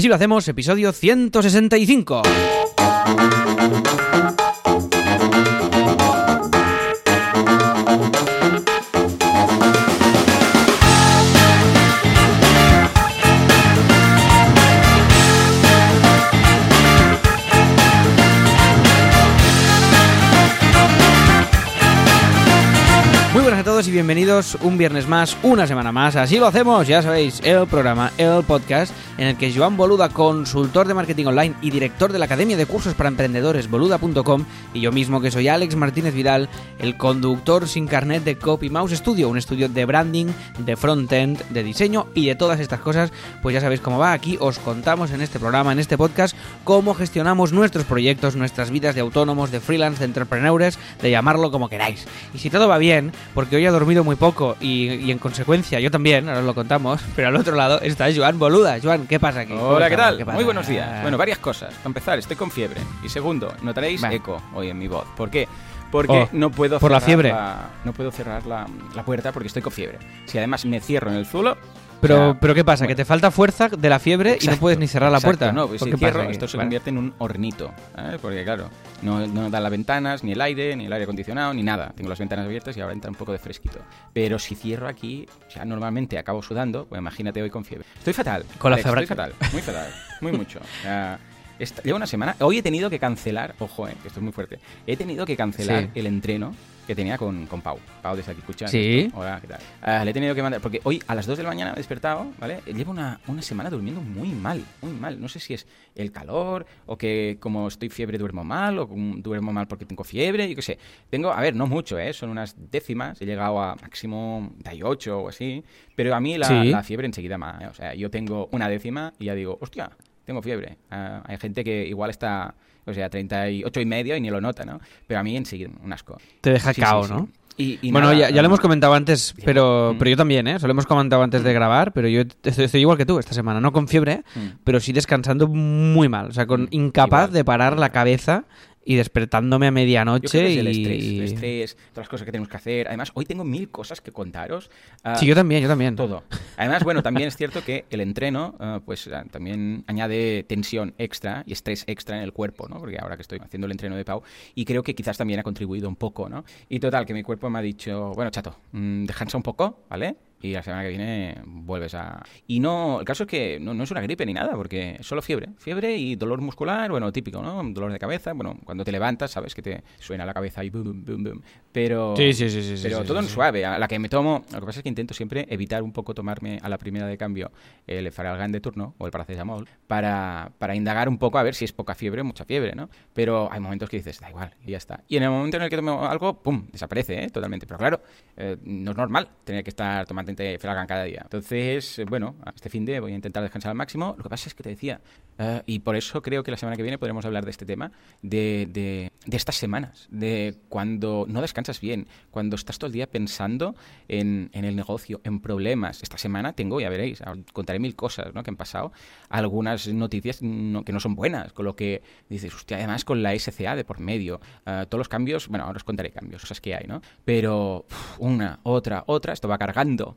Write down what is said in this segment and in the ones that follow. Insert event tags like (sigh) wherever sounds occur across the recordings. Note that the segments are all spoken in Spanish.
Así lo hacemos, episodio 165. Bienvenidos un viernes más, una semana más. Así lo hacemos, ya sabéis, el programa, el podcast en el que Joan Boluda, consultor de marketing online y director de la Academia de Cursos para Emprendedores boluda.com y yo mismo que soy Alex Martínez Vidal, el conductor sin carnet de Copy Mouse Studio, un estudio de branding, de frontend, de diseño y de todas estas cosas, pues ya sabéis cómo va. Aquí os contamos en este programa, en este podcast, cómo gestionamos nuestros proyectos, nuestras vidas de autónomos, de freelance, de entrepreneurs, de llamarlo como queráis. Y si todo va bien, porque hoy dormido muy poco y, y en consecuencia yo también, ahora os lo contamos, pero al otro lado está Joan Boluda. Joan, ¿qué pasa aquí? Hola, ¿qué tal? pasa? Muy buenos días. Bueno, varias cosas. Para empezar, estoy con fiebre. Y segundo, notaréis Va. eco hoy en mi voz. ¿Por qué? Porque Oh, no puedo por la cerrar fiebre. no puedo cerrar la, la puerta porque estoy con fiebre. Si además me cierro en el zulo... Pero, o sea, pero ¿qué pasa? bueno, que te falta fuerza de la fiebre y no puedes ni cerrar la exacto. puerta. No, pues ¿Por si cierro, esto se Vale. convierte en un hornito. ¿sabes? Porque claro, no, no dan las ventanas, ni el aire, ni el aire acondicionado, ni nada. Tengo las ventanas abiertas y ahora entra un poco de fresquito. Pero si cierro aquí, sea, normalmente acabo sudando, pues imagínate hoy con fiebre. Estoy fatal. Con la fiebre. Estoy fatal, muy fatal, muy mucho. Sea, esta- llevo una semana. Hoy he tenido que cancelar, ojo, eh, esto es muy fuerte. He tenido que cancelar Sí. el entreno que tenía con, con Pau. Pau de aquí escuchando. Sí. Hola, ¿qué tal? Ah, le he tenido que mandar, porque hoy a las 2 de la mañana me he despertado, ¿vale? Llevo una, una semana durmiendo muy mal, muy mal. No sé si es el calor o que como estoy fiebre duermo mal o duermo mal porque tengo fiebre, yo qué sé. Tengo, a ver, no mucho, ¿eh? Son unas décimas, he llegado a máximo 8 o así, pero a mí la, Sí. la fiebre enseguida más, ¿eh? O sea, yo tengo una décima y ya digo, hostia, tengo fiebre. Ah, hay gente que igual está, o sea, 38 y medio y ni lo nota, ¿no? Pero a mí enseguida, un asco. Te deja Sí, cao, sí. ¿no? Y, y bueno, nada, ya, ya lo ah, hemos comentado antes, pero, Mm. pero yo también, ¿eh? Se lo hemos comentado antes de grabar, pero yo estoy, estoy igual que tú esta semana, no con fiebre, Mm. pero sí descansando muy mal, o sea, con Mm, incapaz igual. de parar la cabeza y despertándome a Yo medianoche creo que es el y... estrés, el estrés, todas las cosas que tenemos que hacer. Además, hoy tengo mil cosas que contaros. Ah, Sí, yo también, yo también. Todo. Además, bueno, también es cierto que el entreno, ah, pues ah, también añade tensión extra y estrés extra en el cuerpo, ¿no? Porque ahora que estoy haciendo el entreno de Pau, y creo que quizás también ha contribuido un poco, ¿no? Y total, que mi cuerpo me ha dicho, bueno, chato, mm, descansa un poco, ¿vale? Y la semana que viene vuelves a... Y no, el caso es que no, no es una gripe ni nada, porque es solo fiebre. Fiebre y dolor muscular, bueno, típico, ¿no? Dolor de cabeza, bueno, cuando te levantas, sabes que te suena la cabeza y boom, boom, boom. Pero... Sí, sí, sí, sí, sí, Pero sí, todo sí, en sí. suave. A la que me tomo... Lo que pasa es que intento siempre evitar un poco tomarme a la primera de cambio el Faralgan de turno o el paracetamol para, para indagar un poco a ver si es poca fiebre o mucha fiebre, ¿no? Pero hay momentos que dices, da igual, y ya está. Y en el momento en el que tomo algo, ¡pum! Desaparece, ¿eh? Totalmente. Pero claro, eh, no es normal tener que estar tomando Faralgan cada día. Entonces, eh, bueno, este fin de voy a intentar descansar al máximo. Lo que pasa es que te decía, eh, y por eso creo que la semana que viene podremos hablar de este tema, de, de, estas semanas, de cuando no descansas bien, cuando estás todo el día pensando en, en el negocio, en problemas. Esta semana tengo, ya veréis, contaré mil cosas ¿no? que han pasado, algunas noticias no- que no son buenas, con lo que dices, hostia, además con la SCA de por medio, eh, todos los cambios, bueno, ahora os contaré cambios, cosas que hay, ¿no? Pero una, otra, otra, esto va cargando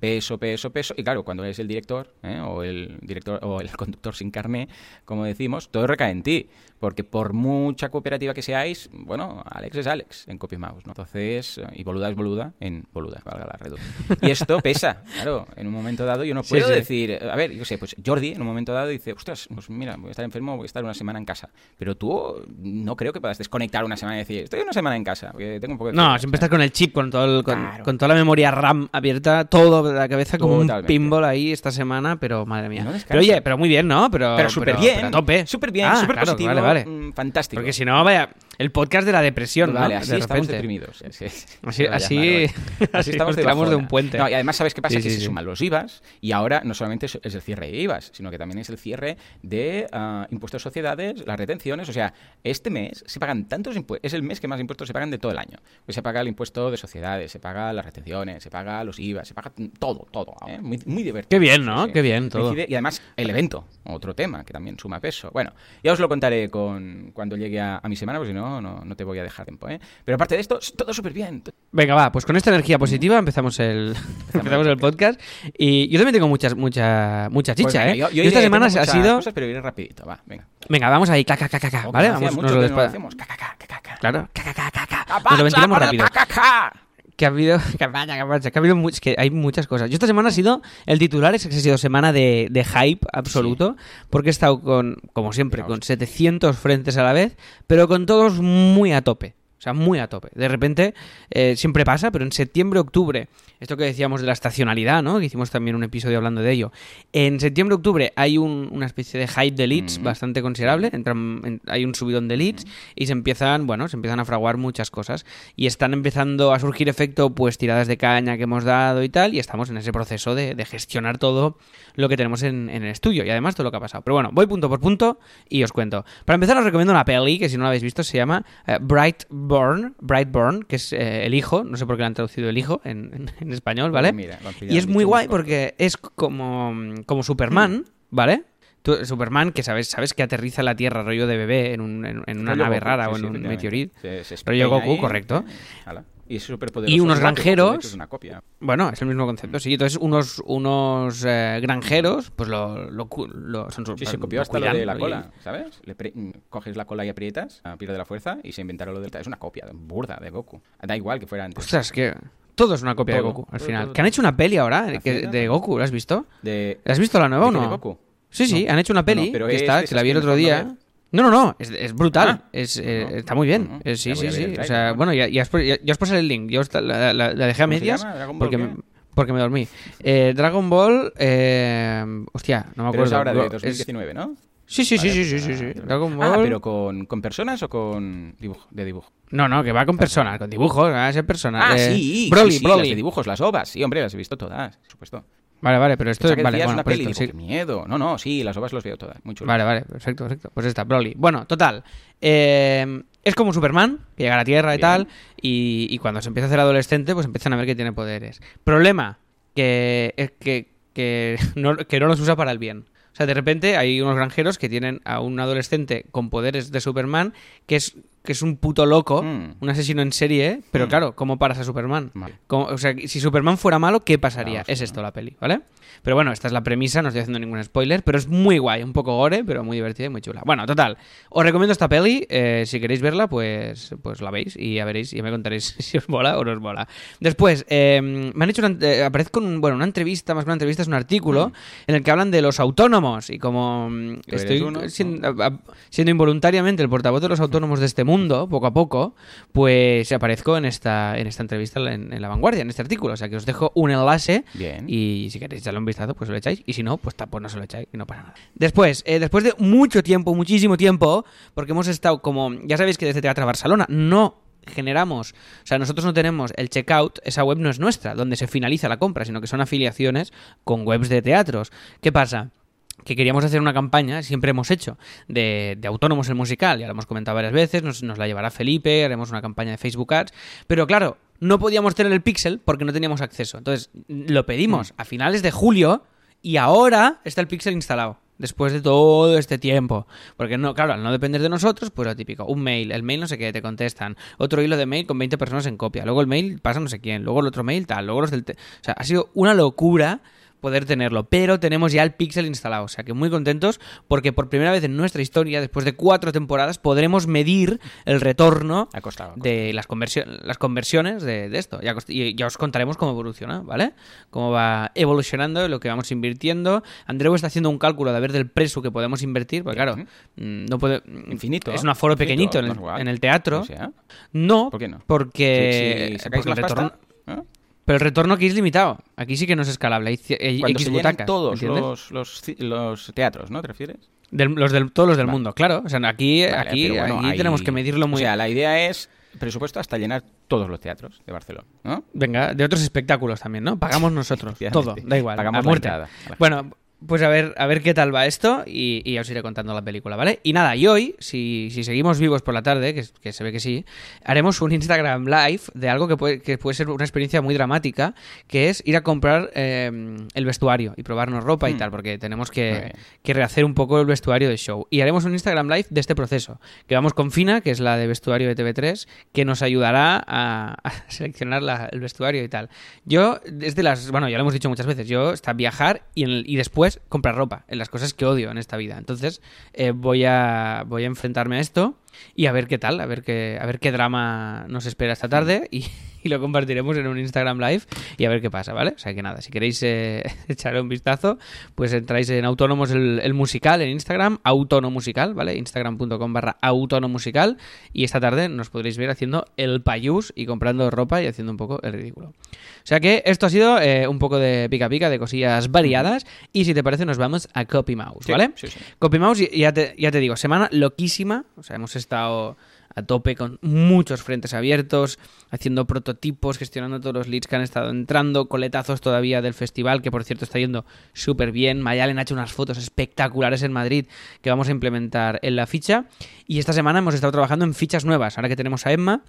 peso, peso, peso. Y claro, cuando eres el director, ¿eh? o el director, o el (laughs) conductor sin carné, como decimos, todo recae en ti. Porque por mucha cooperativa que seáis, bueno, Alex es Alex en Copy Mouse, ¿no? Entonces, y boluda es boluda en boluda, valga la redundancia. Y esto pesa, (laughs) claro, en un momento dado yo no puedo sí. decir, a ver, yo sé, pues Jordi en un momento dado dice, ostras, pues mira, voy a estar enfermo, voy a estar una semana en casa. Pero tú no creo que puedas desconectar una semana y decir, estoy una semana en casa, porque tengo un poco de No, fiebre", siempre estás con el chip, con, todo el- con, Claro. con toda la memoria RAM abierta, todo la cabeza como un pinball ahí esta semana, pero madre mía. No pero oye, pero muy bien, ¿no? Pero, Pero súper bien, pero a tope. súper bien, Ah, súper claro, positivo, Vale, vale. mm, fantástico. Porque si no, vaya, el podcast de la depresión, ¿no? Vale, así de estamos deprimidos. Así, a (laughs) (laughs) estamos de bajona. un puente. No, y además, ¿sabes qué pasa? Sí, que se suman los IVAs y ahora no solamente es el cierre de IVAs, sino que también es el cierre de ah, impuestos de sociedades, las retenciones. O sea, este mes se pagan tantos impuestos, es el mes que más impuestos se pagan de todo el año. Pues se paga el impuesto de sociedades, se paga las retenciones, se paga los IVAs, se paga todo, todo. ¿eh? Muy, muy divertido. Qué bien, ¿no? Qué bien todo. Y además, el evento, otro tema que también suma peso. Bueno, ya os lo contaré con cuando llegue a, a mi semana, porque si no, no, no, no te voy a dejar tiempo, ¿eh? Pero aparte de esto, todo súper bien. Venga, va, pues con esta energía positiva empezamos el, (laughs) empezamos el podcast. Y yo también tengo muchas, mucha, mucha Pues chicha, venga, ¿eh? yo- yo Y esta semana ha sido... cosas, pero iré rapidito, va, venga. Venga, vamos ahí, caca, caca, caca, ¿vale? Vamos, nos lo ca. Claro, caca, caca, caca. ¡Ca, Nos lo ventilamos rápido. ca, ca, ca! Que ha habido, (laughs) que vaya, que vaya, que ha habido much- que hay muchas cosas. Yo esta semana ha sido, el titular es que ha sido semana de, de hype absoluto, porque he estado con, como siempre, con 700 frentes a la vez, pero con todos muy a tope. O sea, muy a tope. De repente, eh, siempre pasa, pero en septiembre, octubre, esto que decíamos de la estacionalidad, ¿no? Que hicimos también un episodio hablando de ello. En septiembre, octubre hay un- una especie de hype de leads Mm. bastante considerable. Entran- en- hay un subidón de leads y se empiezan, bueno, se empiezan a fraguar muchas cosas. Y están empezando a surgir efecto, pues, tiradas de caña que hemos dado y tal. Y estamos en ese proceso de, de gestionar todo lo que tenemos en, en el estudio. Y además todo lo que ha pasado. Pero bueno, voy punto por punto y os cuento. Para empezar, os recomiendo una peli que si no la habéis visto se llama eh, Brightburn, Brightburn, que es eh, el hijo. No sé por qué le han traducido el hijo en, en- en español, ¿vale? Pues mira, lo Y es muy guay porque es como, como Superman, ¿vale? Tú- Superman, que sabes, sabes que aterriza en la Tierra rollo de bebé en, un- en- en una Rollo nave Goku, rara sí, o en sí, un meteorito. Rollo Goku, ahí, correcto. ala. Y es súper poderoso. Y unos granjeros- Es una copia. Bueno, es el mismo concepto, sí. Entonces, unos, unos eh, granjeros, pues lo, lo, lo- son Sí, se copió hasta lo cuidan de la y- cola, ¿sabes? Le pre- mm, coges la cola y aprietas, pierde la fuerza y se inventaron lo del... Es una copia burda de Goku. Da igual que fuera antes. Ostras, que todo es una copia de Goku, al final. todo, Que han hecho una peli ahora de Goku, ¿la has visto? De... ¿La has visto la nueva ¿De o no? de Goku? Sí, sí, No. han hecho una peli No, pero que es está, que la vi el otro día. No, no, no, es, es brutal. Ah. Es, eh, No, está muy bien. no, no. Eh, sí, sí, sí. O sea, ¿no? bueno, ya, ya, os, ya- ya os pasaré el link. Yo os la, la- la- dejé a ¿Cómo se medias porque, me, porque me dormí. Eh, Dragon Ball, eh, hostia, no me Pero es acuerdo. ahora de Go- es- 2019, ¿no? Sí, sí, sí, Vale, sí, sí, sí, sí. vale. Dragon Ball. Ah, pero con, con personas o con dibujo, de dibujo. No, no, que va con personas, con dibujos, va a ser personas. Ah, Eh, sí, Broly, sí, sí, Broly. las de dibujos, las ovas. Sí, hombre, las he visto todas, por supuesto. Vale, vale, pero esto que vale, bueno, una peli, esto, digo, sí. qué miedo. No, no, sí, las ovas las veo todas. Muy. Vale, vale, perfecto, perfecto. Pues está, Broly. Bueno, total. eh, es como Superman, que llega a la Tierra y tal, y, y cuando se empieza a hacer adolescente, pues empiezan a ver que tiene poderes. Problema, que es que, que, (laughs) no, que no los usa para el bien. O sea, de repente hay unos granjeros que tienen a un adolescente con poderes de Superman que es, que es un puto loco, Mm. un asesino en serie, pero Mm. claro, ¿cómo paras a Superman? O sea, si Superman fuera malo, ¿qué pasaría? Claro, es sí, esto la peli, ¿vale? Pero bueno, esta es la premisa, no estoy haciendo ningún spoiler, pero es muy guay, un poco gore, pero muy divertida y muy chula. Bueno, total, os recomiendo esta peli, eh, si queréis verla, pues, pues la veis y ya veréis, y ya me contaréis (laughs) si os mola o no os mola. Después, eh, me han hecho una, eh, aparezco en un- bueno, una entrevista, más que una entrevista, es un artículo en el que hablan de los autónomos y como mm, estoy uno, siendo, siendo involuntariamente el portavoz de los autónomos de este mundo, poco a poco, pues aparezco en esta, en esta entrevista en, en La Vanguardia, en este artículo. O sea que os dejo un enlace Bien. y si queréis darle un vistazo, pues lo echáis. Y si no, pues, pues no se lo echáis y no pasa nada. Después, eh, después de mucho tiempo, muchísimo tiempo, porque hemos estado como, ya sabéis que desde Teatro Barcelona no generamos, o sea, nosotros no tenemos el checkout, esa web no es nuestra, donde se finaliza la compra, sino que son afiliaciones con webs de teatros. ¿Qué pasa? Que queríamos hacer una campaña, siempre hemos hecho, de, de autónomos en musical, ya lo hemos comentado varias veces, nos, nos la llevará Felipe, haremos una campaña de Facebook Ads, pero claro, no podíamos tener el pixel porque no teníamos acceso. Entonces, lo pedimos a finales de julio y ahora está el pixel instalado. Después de todo este tiempo. Porque no, claro, al no depender de nosotros, pues lo típico. Un mail, el mail no sé qué, te contestan. Otro hilo de mail con 20 personas en copia. Luego el mail pasa no sé quién. Luego el otro mail tal. Luego los del... te- O sea, ha sido una locura poder tenerlo, pero tenemos ya el Pixel instalado, o sea que muy contentos porque por primera vez en nuestra historia, después de cuatro temporadas, podremos medir el retorno Ha costado. ha costado. de las, conversio- las conversiones de, de esto. Ya, y ya os contaremos cómo evoluciona, ¿vale? Cómo va evolucionando lo que vamos invirtiendo. Andreu está haciendo un cálculo de ver del precio que podemos invertir, porque claro, mm, no puede... Infinito. Es un aforo infinito, pequeñito en el, en teatro. O sea, No, ¿Por qué no? porque, si, si sacáis porque el más retorno... pasta. Pero el retorno aquí es limitado. Aquí sí que no es escalable. Hay cuando X se llenan butacas, todos los, los, ci- los teatros, ¿no? ¿Te refieres? Del- los del, todos los del Vale. mundo, claro. O sea, aquí, Vale, aquí, bueno, aquí hay- tenemos que medirlo muy O sea, la idea es presupuesto hasta llenar todos los teatros de Barcelona, ¿no? Venga, de otros espectáculos también, ¿no? Pagamos nosotros. (laughs) todo, da igual. Pagamos a la muerte. entrada a la Bueno, pues a ver, a ver qué tal va esto y, y ya os iré contando la película, ¿vale? Y nada, y hoy, si, si seguimos vivos por la tarde, que, que se ve que sí, haremos un Instagram Live de algo que puede, que puede ser una experiencia muy dramática, que es ir a comprar eh, el vestuario y probarnos ropa y Hmm. tal, porque tenemos que, que rehacer un poco el vestuario del show. Y haremos un Instagram Live de este proceso, que vamos con Fina, que es la de vestuario de TV3, que nos ayudará a, a (laughs) seleccionar la- el vestuario y tal. Yo, es de las, bueno, ya lo hemos dicho muchas veces, yo está viajar y, en el- y después comprar ropa, en las cosas que odio en esta vida. Entonces, eh, voy, a, voy a enfrentarme a esto y a ver qué tal, a ver qué, a ver qué drama nos espera esta tarde y, (laughs) y lo compartiremos en un Instagram Live y a ver qué pasa, ¿vale? O sea que nada, si queréis eh, (laughs) echarle un vistazo, pues entráis en Autónomos el, el musical en Instagram, Autónomo Musical, ¿vale? Instagram.com barra Autónomo Musical y esta tarde nos podréis ver haciendo el payús y comprando ropa y haciendo un poco el ridículo. O sea que esto ha sido eh, un poco de pica pica, de cosillas variadas y si te parece nos vamos a Copy Mouse, ¿vale? sí, sí. Copy Mouse, ya te, ya te digo, semana loquísima. O sea, hemos estado a tope con muchos frentes abiertos, haciendo prototipos, gestionando todos los leads que han estado entrando, coletazos todavía del festival, que por cierto está yendo súper bien. Mayalen ha hecho unas fotos espectaculares en Madrid que vamos a implementar en la ficha. Y esta semana hemos estado trabajando en fichas nuevas. Ahora que tenemos a Emma,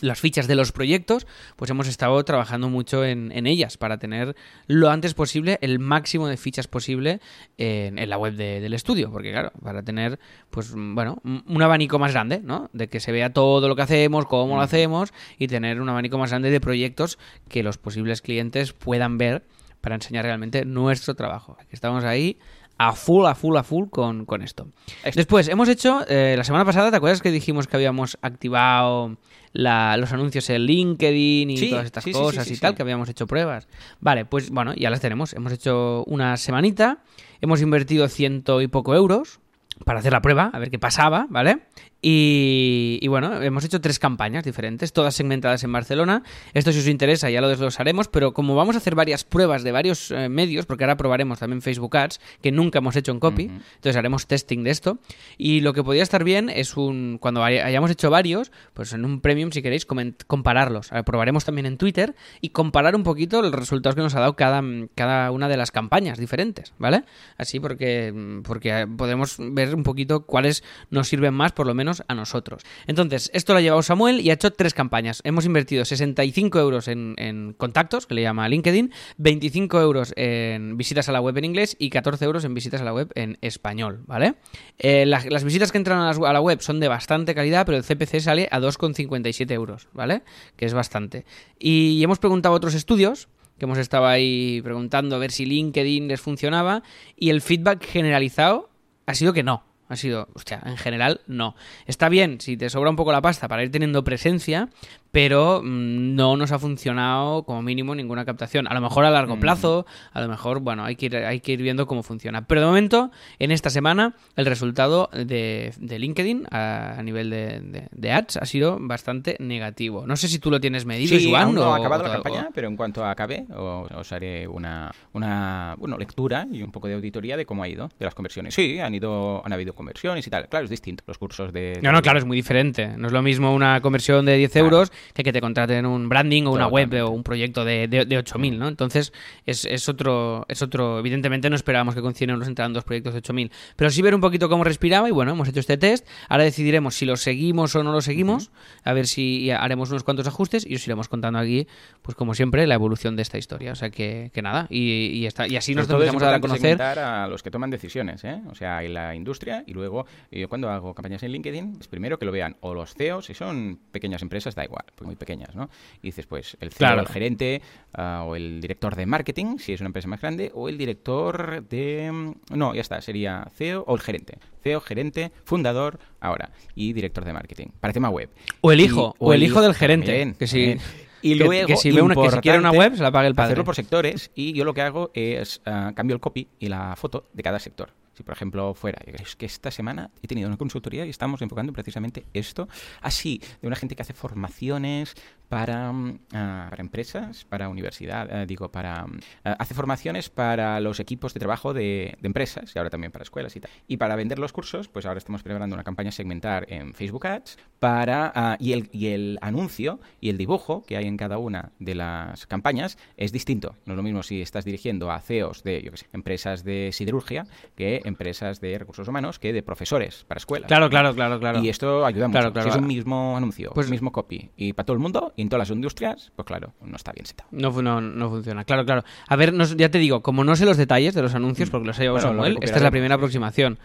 las fichas de los proyectos, pues hemos estado trabajando mucho en, en ellas para tener lo antes posible el máximo de fichas posible en, en la web de- del estudio, porque claro, para tener, pues mm, bueno, un abanico más grande, ¿no? De que se vea todo lo que hacemos, cómo lo hacemos y tener un abanico más grande de proyectos que los posibles clientes puedan ver para enseñar realmente nuestro trabajo. Estamos ahí a full, a full, a full con, con esto. Después, hemos hecho, eh, la semana pasada, ¿te acuerdas que dijimos que habíamos activado la- los anuncios en LinkedIn y Sí, todas estas sí, cosas sí, y tal, que habíamos hecho pruebas? Vale, pues bueno, ya las tenemos. Hemos hecho una semanita, hemos invertido ciento y poco euros para hacer la prueba, a ver qué pasaba, ¿vale? Y, y bueno, hemos hecho tres campañas diferentes, todas segmentadas en Barcelona. Esto si os interesa ya lo desglosaremos, pero como vamos a hacer varias pruebas de varios eh, medios, porque ahora probaremos también Facebook Ads, que nunca hemos hecho en copy, entonces haremos testing de esto. Y lo que podría estar bien es un cuando hay- hayamos hecho varios, pues en un premium si queréis compararlos. Ver, probaremos también en Twitter y comparar un poquito los resultados que nos ha dado cada, cada una de las campañas diferentes, ¿vale? Así porque, porque podemos ver un poquito cuáles nos sirven más, por lo menos a nosotros. Entonces, esto lo ha llevado Samuel y ha hecho tres campañas. Hemos invertido 65 euros en, contactos, que le llama LinkedIn, 25 euros en visitas a la web en inglés y 14 euros en visitas a la web en español, ¿vale? Eh, la- las visitas que entran a la web son de bastante calidad, pero el CPC sale a 2,57 euros, ¿vale? Que es bastante. Y hemos preguntado a otros estudios que hemos estado ahí preguntando a ver si LinkedIn les funcionaba y el feedback generalizado ha sido que no. Ha sido, hostia, en general no. Está bien si te sobra un poco la pasta para ir teniendo presencia, pero mm, no nos ha funcionado como mínimo ninguna captación. A lo mejor a largo Mm. plazo, a lo mejor, bueno, hay que, ir, hay que ir viendo cómo funciona. Pero de momento, en esta semana, el resultado de, de LinkedIn a, a nivel de, de- de ads ha sido bastante negativo. No sé si tú lo tienes medido, Sí, Joan, aún no ha acabado la o- campaña, pero en cuanto acabe os, os haré una, una bueno, lectura y un poco de auditoría de cómo ha ido, de las conversiones. Sí, han ido han habido conversiones y tal. Claro, es distinto. Los cursos de... No, no, claro, es muy diferente. No es lo mismo una conversión de 10 Claro. Euros que que te contraten un branding o una web o un proyecto de, de, de 8.000, ¿no? Entonces, es, es otro, es otro... Evidentemente no esperábamos que coincidieran nos entraran dos proyectos de 8.000. Pero sí ver un poquito cómo respiraba y bueno, hemos hecho este test. Ahora decidiremos si lo seguimos o no lo seguimos. A ver si haremos unos cuantos ajustes y os iremos contando aquí, pues como siempre, la evolución de esta historia. O sea que, que nada. Y, y, está, y así nos empezamos a dar a conocer... a los que toman decisiones, ¿eh? O sea, en la industria y luego yo cuando hago campañas en LinkedIn, es primero que lo vean o los CEOs, si son pequeñas empresas, da igual, muy pequeñas, ¿no? Y dices, pues el CEO, Claro. el gerente ah, o el director de marketing, si es una empresa más grande, o el director de... mm, No, ya está, sería CEO o el gerente. CEO, gerente, fundador, ahora, y director de marketing, para tema web. O el Y- hijo, o el hijo del gerente, también, que también. Y que- luego, que si ve una- que si quiere una web, se la pague el padre. Hacerlo por sectores y yo lo que hago es ah, cambio el copy y la foto de cada sector. Si por ejemplo fuera, es que esta semana he tenido una consultoría y estamos enfocando precisamente esto, así, de una gente que hace formaciones para, mm, ah, para empresas, para universidad, eh, digo, para... mm, ah, hace formaciones para los equipos de trabajo de, de empresas y ahora también para escuelas y tal. Y para vender los cursos, pues ahora estamos preparando una campaña segmentar en Facebook Ads para... ah, y, el, y el anuncio y el dibujo que hay en cada una de las campañas es distinto. No es lo mismo si estás dirigiendo a CEOs de, yo qué sé, empresas de siderurgia que empresas de recursos humanos que de profesores para escuelas. Claro, claro, claro, claro. Y esto ayuda mucho. Claro, claro. Si es un mismo anuncio, Pues- pues mismo copy y para todo el mundo y en todas las industrias, pues claro, no está bien setado. No, no, no funciona. Claro, claro. A ver, nos- ya te digo, como no sé los detalles de los anuncios, porque los ha llevado Mm. Bueno, Samuel, esta es la primera aproximación.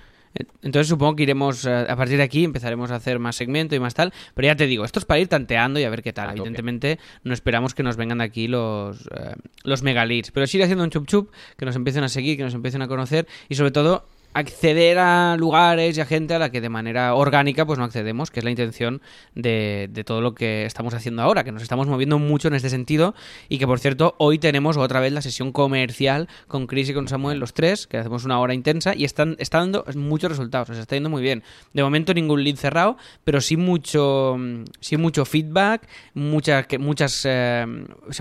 Entonces supongo que iremos, eh, a partir de aquí empezaremos a hacer más segmento y más tal, pero ya te digo, esto es para ir tanteando y a ver qué tal. Evidentemente no esperamos que nos vengan de aquí los, eh, los megaleads, pero sí ir haciendo un chup chup, que nos empiecen a seguir, que nos empiecen a conocer y sobre todo acceder a lugares y a gente a la que de manera orgánica pues no accedemos, que es la intención de, todo lo que estamos haciendo ahora, que nos estamos moviendo mucho en este sentido y que por cierto hoy tenemos otra vez la sesión comercial con Chris y con Samuel los tres, que hacemos una hora intensa y están está dando muchos resultados, nos está yendo muy bien. De momento ningún lead cerrado, pero sí mucho sí mucho feedback, muchas muchas eh,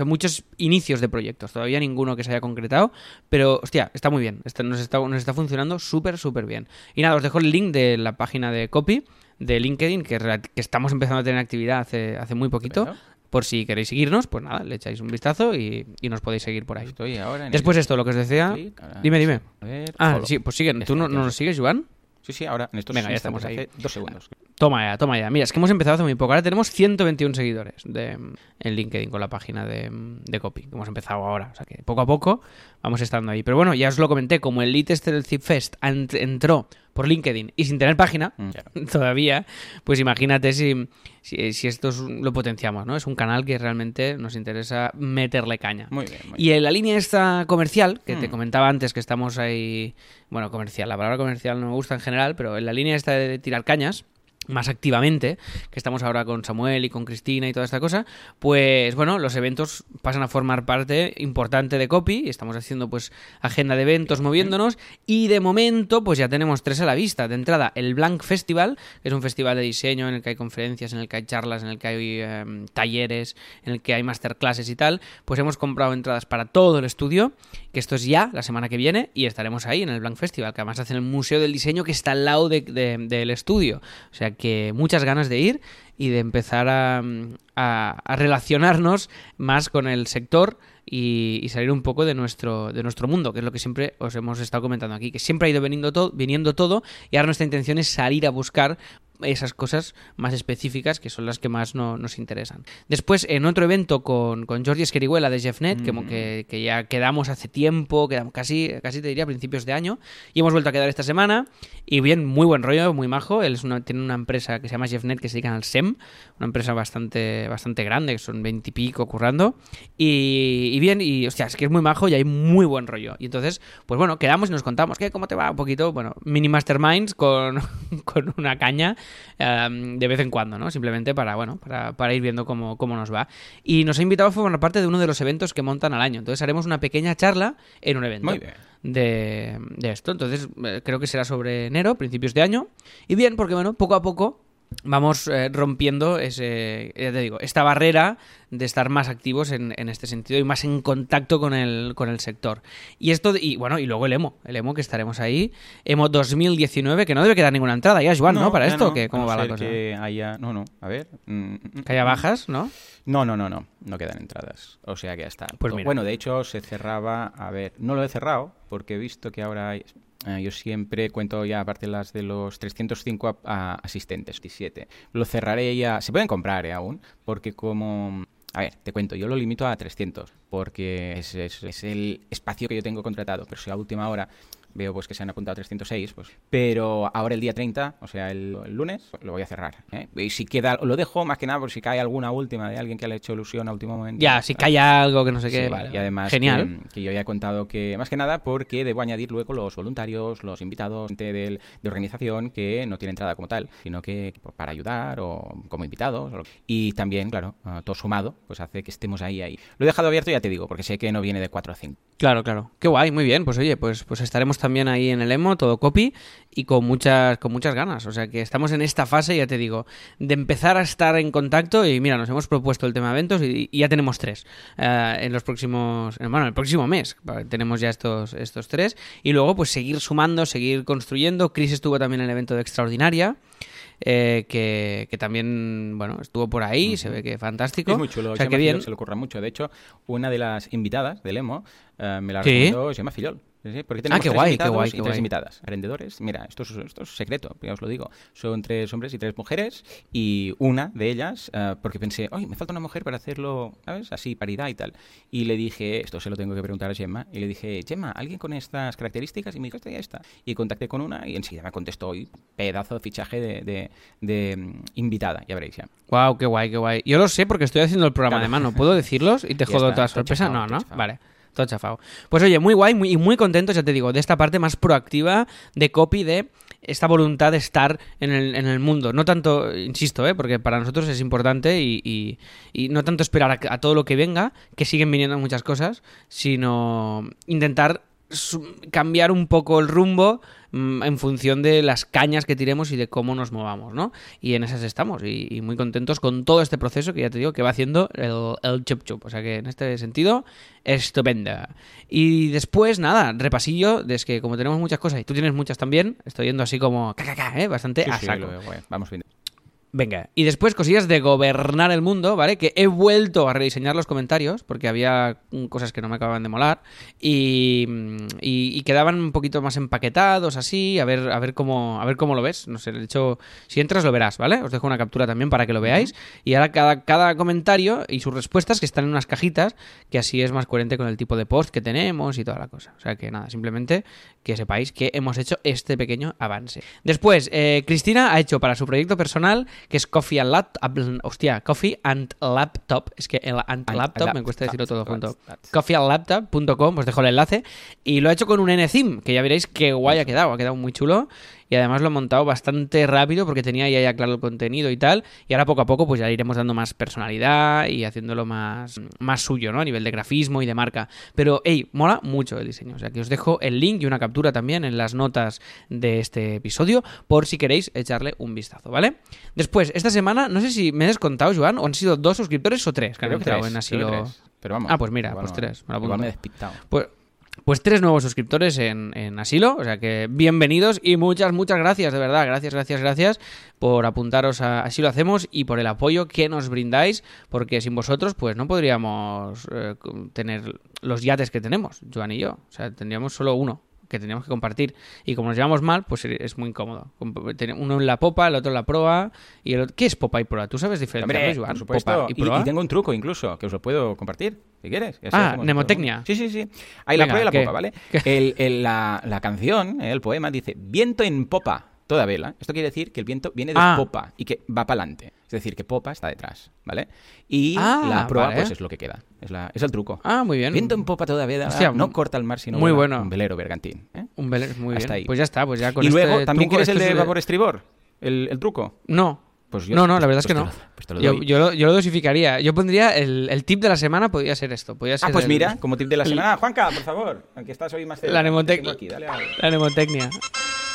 muchos inicios de proyectos, todavía ninguno que se haya concretado, pero hostia, está muy bien, está- nos está nos está funcionando súper súper bien. Y nada, os dejo el link de la página de Copy de LinkedIn, que, estamos empezando a tener actividad hace, hace muy poquito. Por si queréis seguirnos, pues nada, le echáis un vistazo y, y nos podéis seguir por ahí. Estoy ahora en Después el esto, lo que os decía... clic, Dime, dime. A ver, Ah, follow. sí, pues sigue. ¿Tú no, Espera, no nos sigues, Joan? Sí, sí, ahora en estos Venga, ya estamos ahí. dos segundos. Toma ya, toma ya. Mira, es que hemos empezado hace muy poco. Ahora tenemos 121 seguidores de, en LinkedIn con la página de, de Copy. que Hemos empezado ahora. O sea que poco a poco vamos estando ahí. Pero bueno, ya os lo comenté. Como el lead este del Zipfest entró por LinkedIn y sin tener página Mm, claro. (laughs) todavía, pues imagínate si, si, si esto es un- lo potenciamos, ¿no? Es un canal que realmente nos interesa meterle caña. Muy bien, muy Y en la línea esta comercial, que te Mm. comentaba antes que estamos ahí, bueno, comercial, la palabra comercial no me gusta en general, pero en la línea esta de tirar cañas, más activamente, que estamos ahora con Samuel y con Cristina y toda esta cosa, pues bueno, los eventos pasan a formar parte importante de Copy, y estamos haciendo pues agenda de eventos moviéndonos, y de momento pues ya tenemos tres a la vista. De entrada, el Blank Festival, que es un festival de diseño en el que hay conferencias, en el que hay charlas, en el que hay em, talleres, en el que hay masterclasses y tal, pues hemos comprado entradas para todo el estudio, que esto es ya la semana que viene, y estaremos ahí en el Blank Festival, que además hace en el Museo del Diseño que está al lado de- de- del estudio. O sea que muchas ganas de ir y de empezar a, a relacionarnos más con el sector y, y salir un poco de nuestro, de nuestro mundo, que es lo que siempre os hemos estado comentando aquí, que siempre ha ido viniendo, todo viniendo todo y ahora nuestra intención es salir a buscar esas cosas más específicas que son las que más no- nos interesan. Después, en otro evento con, con Jordi Esquerihuela de JeffNet, que, Mm. que, que ya quedamos hace tiempo, quedamos casi, casi te diría a principios de año, y hemos vuelto a quedar esta semana, y bien, muy buen rollo, muy majo, él es una- tiene una empresa que se llama JeffNet que se dedica al SEM, una empresa bastante, bastante grande, que son veintipico currando, y, y bien, y hostia, es que es muy majo y hay muy buen rollo. Y entonces, pues bueno, quedamos y nos contamos, ¿qué? ¿Cómo te va? Un poquito, bueno, mini masterminds con, (laughs) con una caña em, de vez en cuando, ¿no? Simplemente para, bueno, para, para ir viendo cómo, cómo nos va. Y nos ha invitado a formar parte de uno de los eventos que montan al año. Entonces haremos una pequeña charla en un evento Muy bien. de, de esto. Entonces, eh, creo que será sobre enero, principios de año. Y bien, porque bueno, poco a poco vamos eh, rompiendo ese, ya te digo, esta barrera de estar más activos en, en este sentido y más en contacto con el, con el sector. Y esto, y bueno, y luego el EMO, el EMO que estaremos ahí, EMO 2019, que no debe quedar ninguna entrada ya, Joan, ¿no? Para ya esto, no, que ¿cómo no va la cosa? Que haya... No, no, a ver. mm, mm, Que haya bajas, ¿no? No, no, no, no. No quedan entradas. O sea que ya está. Pues mira. Bueno, de hecho se cerraba. A ver, no lo he cerrado porque he visto que ahora hay. Eh, yo siempre cuento ya, aparte las de los 305 a- a- asistentes, 17. Lo cerraré ya. Se pueden comprar eh, aún, porque como. A ver, te cuento, yo lo limito a 300, porque es el espacio que yo tengo contratado, pero si a última hora veo pues que se han apuntado 306, pues... Pero ahora el día 30, o sea, el, el lunes, lo voy a cerrar. ¿eh? Y si queda, lo dejo más que nada por si cae alguna última de alguien que le ha hecho ilusión a último momento. Ya, si cae algo que no sé qué, Sí, vale, y además Genial. Que, que yo ya he contado que, más que nada, porque debo añadir luego los voluntarios, los invitados gente del- de organización que no tiene entrada como tal, sino que para ayudar o como invitados. o Y también, claro, todo sumado, pues hace que estemos ahí, ahí. Lo he dejado abierto, ya te digo, porque sé que no viene de 4 a 5. Claro, claro. Qué guay, muy bien. Pues oye, pues, pues estaremos también ahí en el emo, todo copy, y con muchas, con muchas ganas. O sea que estamos en esta fase, ya te digo, de empezar a estar en contacto y mira, nos hemos propuesto el tema de eventos y, y ya tenemos tres eh, en los próximos, bueno, el próximo mes tenemos ya estos, estos tres y luego pues seguir sumando, seguir construyendo. Chris estuvo también en el evento de Extraordinaria. Eh, que, que, también, bueno, estuvo por ahí, se ve que fantástico. Es muy chulo, o sea, que bien. se le ocurra mucho. De hecho, una de las invitadas del EMO eh, me la recomendó, se llama Fillol. ¿Sí? Porque tenemos ah, qué tres guay, qué guay, y tres guay. invitadas. Arrendadores, mira, esto es, esto es secreto, ya os lo digo. Son tres hombres y tres mujeres y una de ellas, uh, porque pensé, oye, me falta una mujer para hacerlo, ¿sabes? Así, paridad y tal. Y le dije, esto se lo tengo que preguntar a Gemma, y le dije, Gemma, ¿alguien con estas características? Y me dijo, esta ya está. Y contacté con una y enseguida me contestó, y pedazo de fichaje de, de, de um, invitada, ya veréis ya. Wow, qué guay, qué guay. Yo lo sé porque estoy haciendo el programa Claro. de mano. ¿Puedo decirlos y te (laughs) Ya jodo está, toda sorpresa? no, ¿no? Vale. Todo chafado. Pues oye, muy guay y muy contentos, ya te digo, de esta parte más proactiva de copy, de esta voluntad de estar en el, en el mundo. No tanto, insisto, ¿eh? porque para nosotros es importante y, y- no tanto esperar a, todo lo que venga, que siguen viniendo muchas cosas, sino intentar cambiar un poco el rumbo mm, en función de las cañas que tiremos y de cómo nos movamos, ¿no? Y en esas estamos y, y muy contentos con todo este proceso que ya te digo que va haciendo el, el chup chup. O sea que en este sentido, estupenda. Y después, nada, repasillo, es que como tenemos muchas cosas y tú tienes muchas también, estoy yendo así como ca, ca, ca, ¿eh? bastante Sí, saco. vamos bien. Venga, y después cosillas de gobernar el mundo, ¿vale? Que he vuelto a rediseñar los comentarios porque había cosas que no me acababan de molar y, mm, y- y quedaban un poquito más empaquetados así, a ver, a ver cómo, a ver cómo lo ves. No sé, de hecho, si entras lo verás, ¿vale? Os dejo una captura también para que lo veáis. Y ahora cada, cada comentario y sus respuestas que están en unas cajitas, que así es más coherente con el tipo de post que tenemos y toda la cosa. O sea que nada, simplemente que sepáis que hemos hecho este pequeño avance. Después, eh, Cristina ha hecho para su proyecto personal, que es Coffee and Laptop, hostia, Coffee and Laptop, es que el and And Laptop me laptop, cuesta decirlo todo junto. laptop. Coffeeandlaptop.com, os dejo el enlace, y lo ha hecho con un NTheme, que ya veréis qué guay ha quedado, ha quedado muy chulo. Y además lo he montado bastante rápido porque tenía ya, ya claro el contenido y tal. Y ahora poco a poco pues ya le iremos dando más personalidad y haciéndolo más, más suyo, ¿no? A nivel de grafismo y de marca. Pero, hey, mola mucho el diseño. O sea que os dejo el link y una captura también en las notas de este episodio por si queréis echarle un vistazo, ¿vale? Después, esta semana, no sé si me he descontado, Joan, o han sido dos suscriptores o tres que han Creo que entrado en asilo. Pero vamos. Ah, pues mira, pues tres, me lo. Igual me he despistado. Pues, pues tres nuevos suscriptores en, en Asilo, o sea que bienvenidos y muchas, muchas gracias, de verdad, gracias, gracias, gracias por apuntaros a Así lo hacemos y por el apoyo que nos brindáis, porque sin vosotros pues no podríamos eh, tener los yates que tenemos, Joan y yo, o sea, tendríamos solo uno que teníamos que compartir y como nos llevamos mal pues es muy incómodo uno en la popa el otro en la proa y el otro... ¿qué es popa y proa? ¿tú sabes diferenciarlo Hombre, Joan? por supuesto. Popa y Y, proa y tengo un truco incluso, que os lo puedo compartir, si quieres. Ah, mnemotecnia. Sí, sí, sí. Ahí la Venga, proa y la ¿qué? popa, ¿vale? El- el- la, la canción, el poema, dice viento en popa, toda vela. Esto quiere decir que el viento viene de Ah. popa y que va para adelante. Es decir, que popa está detrás, ¿vale? Y Ah, la proa, vale. pues es lo que queda. Es, la- es el truco. Ah, muy bien. Viento en popa toda vela, no corta el mar sino muy bueno. Un velero bergantín. ¿eh? Un velero, muy Hasta bien. ahí. Pues ya está, pues ya con y luego, este ¿también quieres el este de es vapor estribor? ¿El, el truco? No. Pues yo- no, no, la pues- verdad es pues que no. lo- pues lo yo, yo lo, yo lo dosificaría. Yo pondría el, el tip de la semana, podría ser esto. Podría ser Ah, pues el- mira, como tip de la el- semana. Juanca, por favor, aunque estás hoy más cerca. La Te mnemotec- tengo aquí, dale a- La mnemotecnia.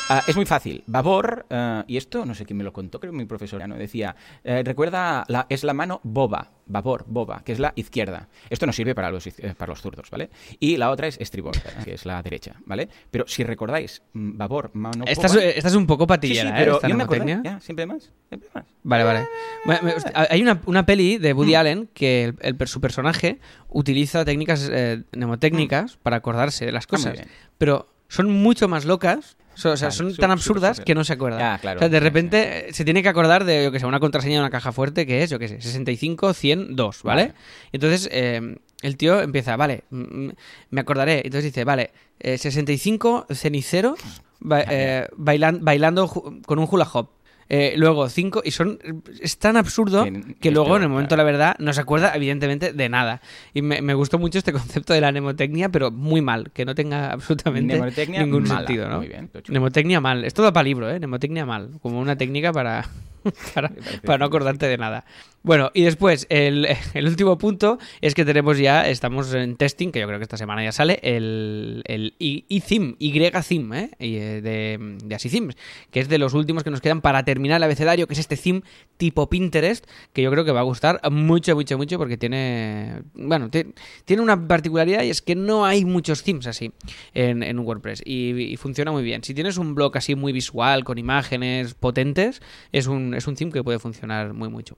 Ah, es muy fácil. Babor, eh, y esto no sé quién me lo contó, creo que mi profesor ¿no? decía, eh, recuerda, la, es la mano boba, babor, boba, que es la izquierda. Esto no sirve para los, eh, para los zurdos, ¿vale? Y la otra es estribor, que es la derecha, ¿vale? Pero si recordáis, mm, babor, mano Esta es, boba... esta es un poco Sí, sí, patillera, ¿eh? pero Esta yo me acordé, ya, siempre más, siempre más. Vale, vale. Bueno, hostia, hay una, una peli de Woody Allen que el, el su personaje utiliza técnicas eh, mnemotécnicas para acordarse de las Ah, cosas. pero son mucho más locas. O sea, son tan absurdas que no se acuerda. Ya, claro. o sea, de Sí, repente eh, se tiene que acordar de, yo que sé, una contraseña de una caja fuerte que es, yo que sé, 65, 100, 2, ¿vale? Vale. Entonces, eh, el tío empieza, vale, me acordaré. Entonces dice, vale, eh, 65, cenicero, ba- eh, bailan- bailando con un hula hop. Eh, luego 5, y son. Es tan absurdo Que- es luego, peor, en el momento de la verdad, no se acuerda, evidentemente, de nada. Y me, me gustó mucho este (laughs) concepto de la mnemotecnia, pero muy mal, que no tenga absolutamente ningún mala. sentido, ¿no? Muy bien. Mnemotecnia mal. Esto da para libro, ¿eh? Mnemotecnia mal. Como una técnica para, (laughs) para no acordarte de nada. Bueno, y después, el, (laughs) el último punto es que tenemos ya, estamos en testing, que yo creo que esta semana ya sale, el, el iTheme, Y-Theme, ¿eh? Eh, de, de Asithemes, que es de los últimos que nos quedan para terminar el abecedario, que es este theme tipo Pinterest, que yo creo que va a gustar mucho, mucho, mucho, porque tiene, bueno, ti- tiene una particularidad y es que no hay muchos themes así en, en WordPress y, y funciona muy bien. Si tienes un blog así muy visual, con imágenes potentes, es un, es un theme que puede funcionar muy mucho.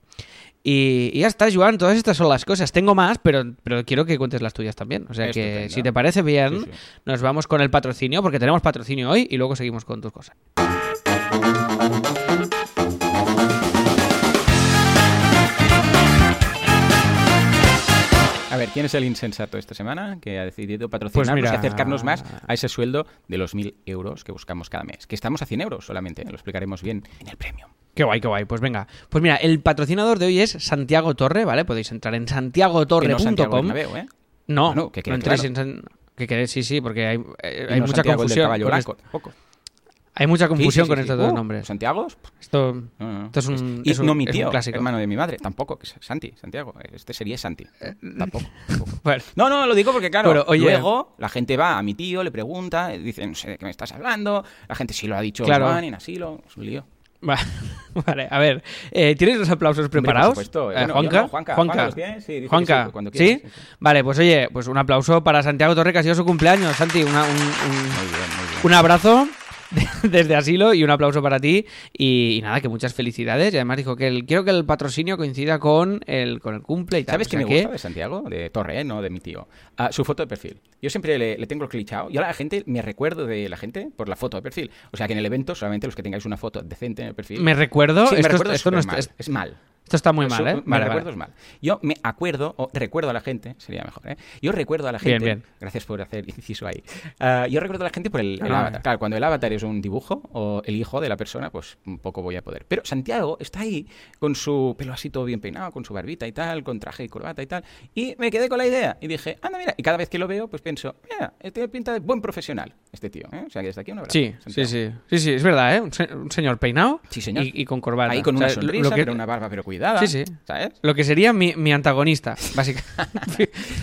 Y, y ya está, Joan, todas estas son las cosas. Tengo más, pero, pero quiero que cuentes las tuyas también. O sea que Estupendo. si te parece bien, Sí, sí. nos vamos con el patrocinio, porque tenemos patrocinio hoy y luego seguimos con tus cosas. A ver, ¿quién es el insensato esta semana que ha decidido patrocinarnos Pues mira- y acercarnos más a ese sueldo de los 1.000 euros que buscamos cada mes? Que estamos a 100 euros solamente, lo explicaremos bien en el premio. Qué guay, qué guay. Pues venga. Pues mira, el patrocinador de hoy es Santiago Torre, ¿vale? Podéis entrar en no santiagotorre.com. Bernabéu, ¿eh? No, Bueno, que quede no entréis claro. en que quede- sí, sí, porque hay, eh, hay no mucha Santiago, el del confusión. blanco, tampoco. hay mucha confusión sí, sí, con estos dos Uh, nombres. ¿Santiago? Esto, No, no, no. esto es un, Y es un- no mi es un tío, clásico. hermano de mi madre, tampoco, que es Santi, Santiago. Este sería Santi. Tampoco. (laughs) tampoco. Bueno, No, no, lo digo porque, claro, Pero, oye- luego la gente va a mi tío, le pregunta, dice, no sé de qué me estás hablando. La gente sí lo ha dicho Claro. Juan en asilo, es un lío. Va- (laughs) vale, a ver. eh, ¿Tienes los aplausos Hombre, preparados? por supuesto. Eh, Bueno, Juanca, no, Juanca, Juanca. Juanca, ¿los tienes? Sí, Juanca, sí, cuando quieras, sí, sí. Vale, pues oye, pues un aplauso para Santiago Torre, que ha sido su cumpleaños. Santi, una- un- un, Muy bien, muy bien. Un abrazo (laughs) desde Asilo y un aplauso para ti. Y, y nada, que muchas felicidades. Y además dijo que el, quiero que el patrocinio coincida con el, con el cumple y tal. ¿Sabes O qué me que- gusta de Santiago? De Torre, ¿eh? no de mi tío. Ah, su foto de perfil. Yo siempre le, le tengo clichado. Yo a la gente me recuerdo de la gente por la foto de perfil. O sea que en el evento solamente los que tengáis una foto decente en el perfil. Me recuerdo. Sí, me esto, recuerdo esto no es mal. Esto está muy mal, ¿eh? Me Vale, recuerdo vale. es mal. Yo me acuerdo, o recuerdo a la gente, sería mejor, ¿eh? Yo recuerdo a la gente. Bien, bien. Gracias por hacer (laughs) inciso ahí. Ah, yo recuerdo a la gente por el, el Ah. avatar. Claro, cuando el avatar es un dibujo o el hijo de la persona, pues un poco voy a poder. Pero Santiago está ahí con su pelo así todo bien peinado, con su barbita y tal, con traje y corbata y tal. Y me quedé con la idea y dije, anda, mira. Y cada vez que lo veo, pues pienso, mira, tiene pinta de buen profesional este tío. ¿eh? O sea que desde aquí un abrazo. Sí, sí, Santiago. sí, sí, sí, es verdad, ¿eh? Un, se- un señor peinado Sí, señor. Y, y con corbata. Ahí con O una sea, sonrisa, que, pero una barba pero Sí, sí. ¿Sabes? lo que sería mi, mi antagonista, (laughs) básica-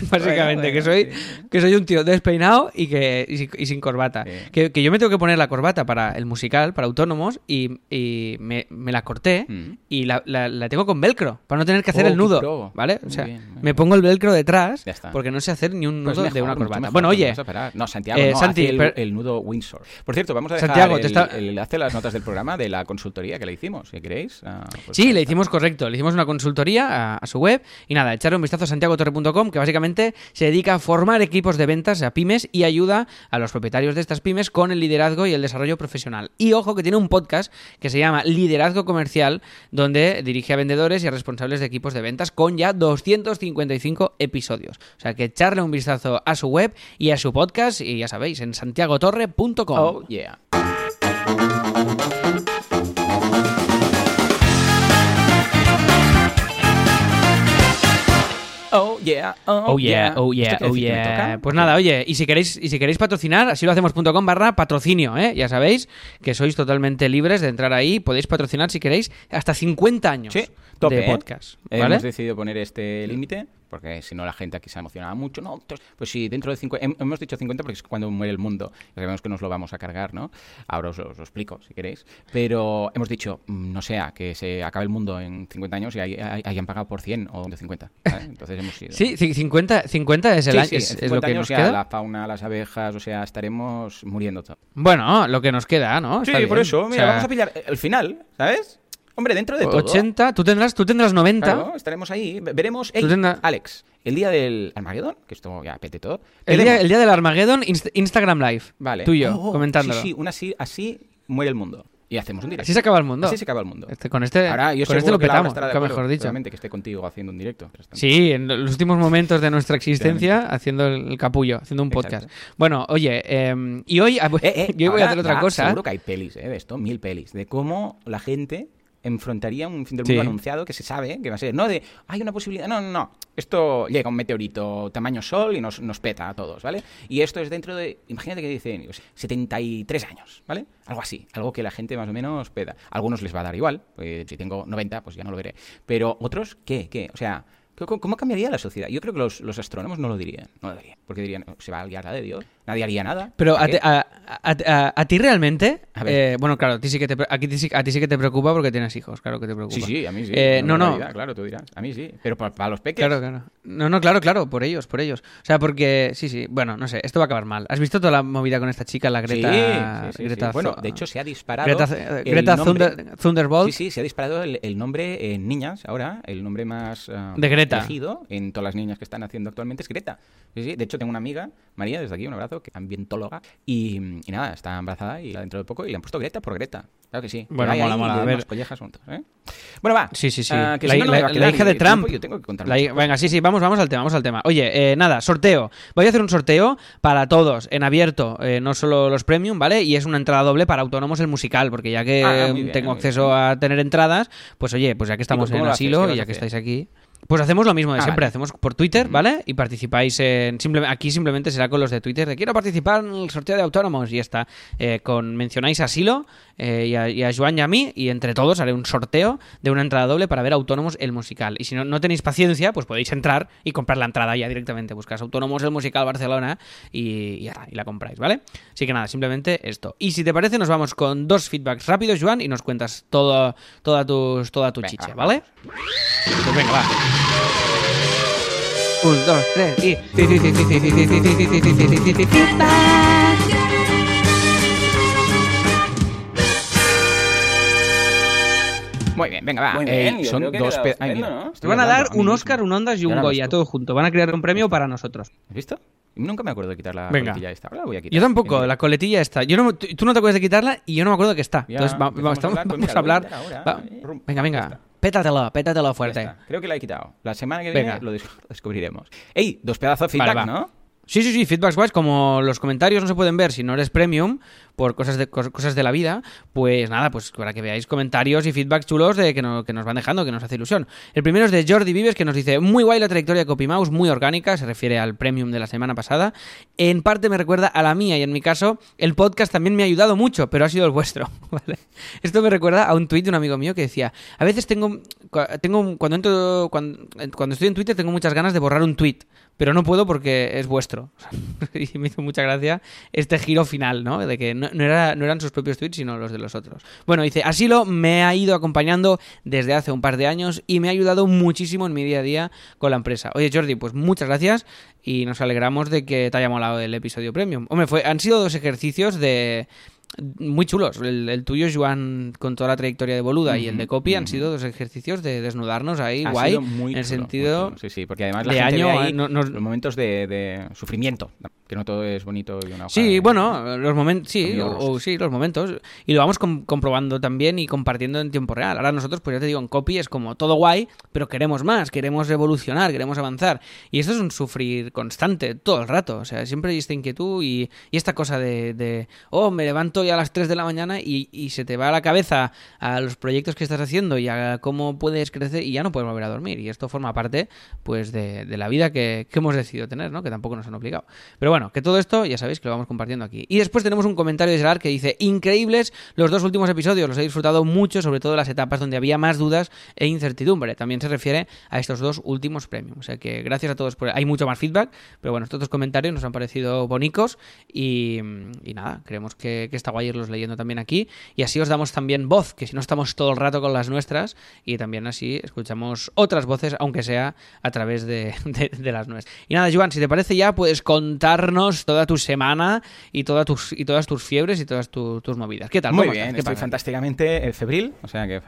básicamente, Bueno, que soy sí. que soy un tío despeinado y que y, sin- y sin corbata. Sí. Que, que yo me tengo que poner la corbata para el musical, para autónomos, y, y me, me la corté Mm. y la, la- la tengo con velcro, para no tener que hacer Oh, el nudo. ¿vale? O sea, bien, me bien. pongo el velcro detrás porque no sé hacer ni un nudo Pues de mejor, una corbata. mejor, Bueno, oye. No, Santiago, eh, no, Santi, hace el, nudo Windsor. Por cierto, vamos a dejar Santiago, el, te está- el enlace a las notas del programa de la consultoría que le hicimos, si queréis. Ah, pues Sí, le hicimos correcto, le hicimos una consultoría a, su web y nada, echarle un vistazo a santiagotorre.com que básicamente se dedica a formar equipos de ventas a pymes y ayuda a los propietarios de estas pymes con el liderazgo y el desarrollo profesional. Y ojo que tiene un podcast que se llama Liderazgo Comercial donde dirige a vendedores y a responsables de equipos de ventas con ya 255 episodios. O sea que echarle un vistazo a su web y a su podcast y ya sabéis, en santiagotorre.com. Oh, yeah. Yeah. Oh, Oh yeah, oh yeah, ¿Esto quiere oh decir yeah. toca? Pues nada, oye, y si queréis, y si queréis patrocinar, así lo hacemos.com barra patrocinio, ¿eh? Ya sabéis que sois totalmente libres de entrar ahí, podéis patrocinar si queréis hasta 50 años Sí, tope, de podcast, ¿vale? Hemos decidido poner este límite porque si no la gente aquí se emocionaba mucho. No, pues sí, dentro de 50, hemos dicho 50 porque es cuando muere el mundo. Sabemos que nos lo vamos a cargar, ¿no? Ahora os, os lo explico si queréis. Pero hemos dicho, mm, no sea que se acabe el mundo en 50 años y hay- hay- hayan pagado por 100 o 150. ¿vale? (laughs) Entonces hemos ido. Sí, ci- 50, 50 es, el Sí, año, sí, es, en es lo 50 que años nos queda. la fauna, las abejas, o sea, estaremos muriendo todo. Bueno, lo que nos queda, ¿no? Sí, Está por bien. eso, O mira, sea, vamos a pillar el final, ¿sabes? Hombre, dentro de todo. 80, tú tendrás, tú tendrás 90. Claro, estaremos ahí. Ve- Veremos. Ey, Tú tendrás- Alex, el día del Armagedón, que esto ya pete todo. El día, el día del Armageddon, Inst- Instagram Live. Vale. Tú y yo, Oh, oh, comentándolo. Sí, sí, una así, así muere el mundo. Y hacemos un directo. Así se acaba el mundo. Así se acaba el mundo. Este- con este, Ahora, yo con este lo que petamos, nunca acuerdo, mejor dicho. que esté contigo haciendo un directo. Sí, en los últimos momentos de nuestra existencia, haciendo el capullo, haciendo un podcast. Exacto. Bueno, oye, eh, y hoy ah, Eh, eh, (laughs) yo voy a hacer otra cosa. Seguro que hay pelis, ¿eh? De esto, mil pelis. De cómo la gente enfrentaría un fin del mundo Sí. anunciado que se sabe que va a ser, no de, hay una posibilidad, no, no, no, esto llega un meteorito tamaño sol y nos, nos peta a todos, ¿vale? Y esto es dentro de, imagínate que dicen, yo qué sé, 73 años, ¿vale? Algo así, algo que la gente más o menos peta. A algunos les va a dar igual, pues, si tengo 90, pues ya no lo veré. Pero otros, ¿qué? ¿Qué? O sea, ¿cómo, cómo cambiaría la sociedad? Yo creo que los, los astrónomos no lo dirían, no lo dirían, porque dirían, se va a liar la de Dios, nadie haría nada. Pero a, ¿para ti- a- a- a- ti realmente, A ver. eh, bueno, claro, a ti, sí que te, aquí sí- a ti sí que te preocupa porque tienes hijos, claro que te preocupa. Sí, sí, a mí sí. Eh, no, no, Claro, tú dirás. A mí sí. Pero para, para los peques. Claro, claro. No, no, claro, claro, por ellos, por ellos. O sea, porque, sí, sí, bueno, no sé, esto va a acabar mal. ¿Has visto toda la movida con esta chica, la Greta? sí, sí, sí. Greta Bueno, de hecho se ha disparado. Greta, Thunder- Thunderbolt. Sí, sí, se ha disparado el, el nombre en niñas ahora. El nombre más ah, De Greta. elegido en todas las niñas que están haciendo actualmente es Greta. Sí, sí. De hecho, tengo una amiga, María, desde aquí, un abrazo, que es ambientóloga. Y, y nada, está embarazada y la dentro de poco y le han puesto Greta por Greta. Claro que sí. Bueno, mola, ahí mola. le A ver. collejas juntos, ¿eh? Bueno, va. Sí, sí, sí. Ah, que la, si no, hija de el tiempo, Trump. Yo tengo que contar La venga, sí, sí, vamos, vamos al tema, vamos al tema. Oye, eh, nada, sorteo. Voy a hacer un sorteo para todos, en abierto, eh, no solo los premium, ¿vale? Y es una entrada doble para Autónomos el Musical, porque ya que Ah, bien, tengo acceso bien. a tener entradas, pues oye, pues ya que estamos en haces? asilo ¿Qué y ya que estáis aquí. Pues hacemos lo mismo de Ah, siempre, vale. hacemos por Twitter, ¿vale? Y participáis en... simple- aquí simplemente será con los de Twitter de quiero participar en el sorteo de autónomos y ya está. Eh, con mencionáis a Silo eh, y, a, y a Joan y a mí y entre todos haré un sorteo de una entrada doble para ver Autónomos el musical. Y si no, no tenéis paciencia, pues podéis entrar y comprar la entrada ya directamente. Buscas Autónomos el musical Barcelona y, y y la compráis, ¿vale? Así que nada, simplemente esto. Y si te parece, nos vamos con dos feedbacks rápidos, Joan, y nos cuentas todo, toda, tus, toda tu Venga, chicha, va, ¿vale? Pues venga, va. Un, dos, tres y... Muy bien, venga, va. Muy Eh, bien, son dos... pe- estupendo, mira, ¿no? Te van a dar un mismo. Oscar, un Ondas y un Goya, todo junto. Van a crear un premio para nosotros. ¿Has visto? Nunca me acuerdo de quitar la Venga. coletilla esta. Ahora la voy a quitar. Yo tampoco, Venga. la coletilla está. Yo no, tú tú no te acuerdas de quitarla y yo no me acuerdo que está. Ya, Entonces va- vamos, a hablar, pues vamos a hablar. quitar ahora, Va- eh, venga, venga. Pétatelo, pétatelo fuerte. Creo que la he quitado. La semana que viene lo des- lo (laughs) descubriremos. ¡Ey! Dos pedazos de feedback. ¿no? Sí, sí, sí, feedbacks guays. Como los comentarios no se pueden ver si no eres premium por cosas de, cos- cosas de la vida, pues nada, pues para que veáis comentarios y feedbacks chulos de que, no- que nos van dejando, que nos hace ilusión. El primero es de Jordi Vives que nos dice, muy guay la trayectoria de CopyMouse, muy orgánica, se refiere al premium de la semana pasada. En parte me recuerda a la mía y en mi caso el podcast también me ha ayudado mucho, pero ha sido el vuestro. (laughs) ¿vale? Esto me recuerda a un tuit de un amigo mío que decía, a veces tengo, tengo cuando, entro, cuando, cuando estoy en Twitter tengo muchas ganas de borrar un tweet, pero no puedo porque es vuestro. (laughs) y me hizo mucha gracia este giro final, ¿no? De que no, era, no eran sus propios tweets, sino los de los otros. Bueno, dice, Asilo me ha ido acompañando desde hace un par de años y me ha ayudado muchísimo en mi día a día con la empresa. Oye, Jordi, pues muchas gracias y nos alegramos de que te haya molado el episodio premium. Hombre, fue, han sido dos ejercicios de muy chulos. El, el tuyo, Joan, con toda la trayectoria de Boluda, y el de Copy han sido dos ejercicios de desnudarnos ahí, Ha guay, sido muy en el chulo, muy sentido chulo. Sí, sí, porque además la de gente año, ve ahí eh, no- nos- los momentos de, de sufrimiento, que no todo es bonito y una hoja Sí, de- bueno, los momentos, sí, o sí, los momentos. Y lo vamos com- comprobando también y compartiendo en tiempo real. Ahora nosotros, pues ya te digo, en copy es como todo guay, pero queremos más, queremos evolucionar, queremos avanzar. Y esto es un sufrir constante, todo el rato. O sea, siempre hay esta inquietud y, y esta cosa de, de, oh, me levanto a las 3 de la mañana y, se te va a la cabeza a los proyectos que estás haciendo y a cómo puedes crecer y ya no puedes volver a dormir. Y esto forma parte, pues, de, la vida que, hemos decidido tener, ¿no? Que tampoco nos han obligado. Pero bueno, que todo esto ya sabéis que lo vamos compartiendo aquí. Y después tenemos un comentario de Gerard que dice, increíbles los dos últimos episodios, los he disfrutado mucho, sobre todo las etapas donde había más dudas e incertidumbre. También se refiere a estos dos últimos premios. O sea que gracias a todos por... Hay mucho más feedback, pero bueno, estos dos comentarios nos han parecido bonicos y, y nada, creemos que, que está guay irlos leyendo también aquí. Y así os damos también voz, que si no estamos todo el rato con las nuestras y también así escuchamos otras voces, aunque sea a través de, (laughs) de- de las nuestras. Y nada, Joan, si te parece ya, puedes contarnos toda tu semana y, toda tus, y todas tus fiebres y todas tu- tus movidas. ¿Qué tal? Muy ¿Cómo bien, estoy pasa? fantásticamente eh, febril, o sea que...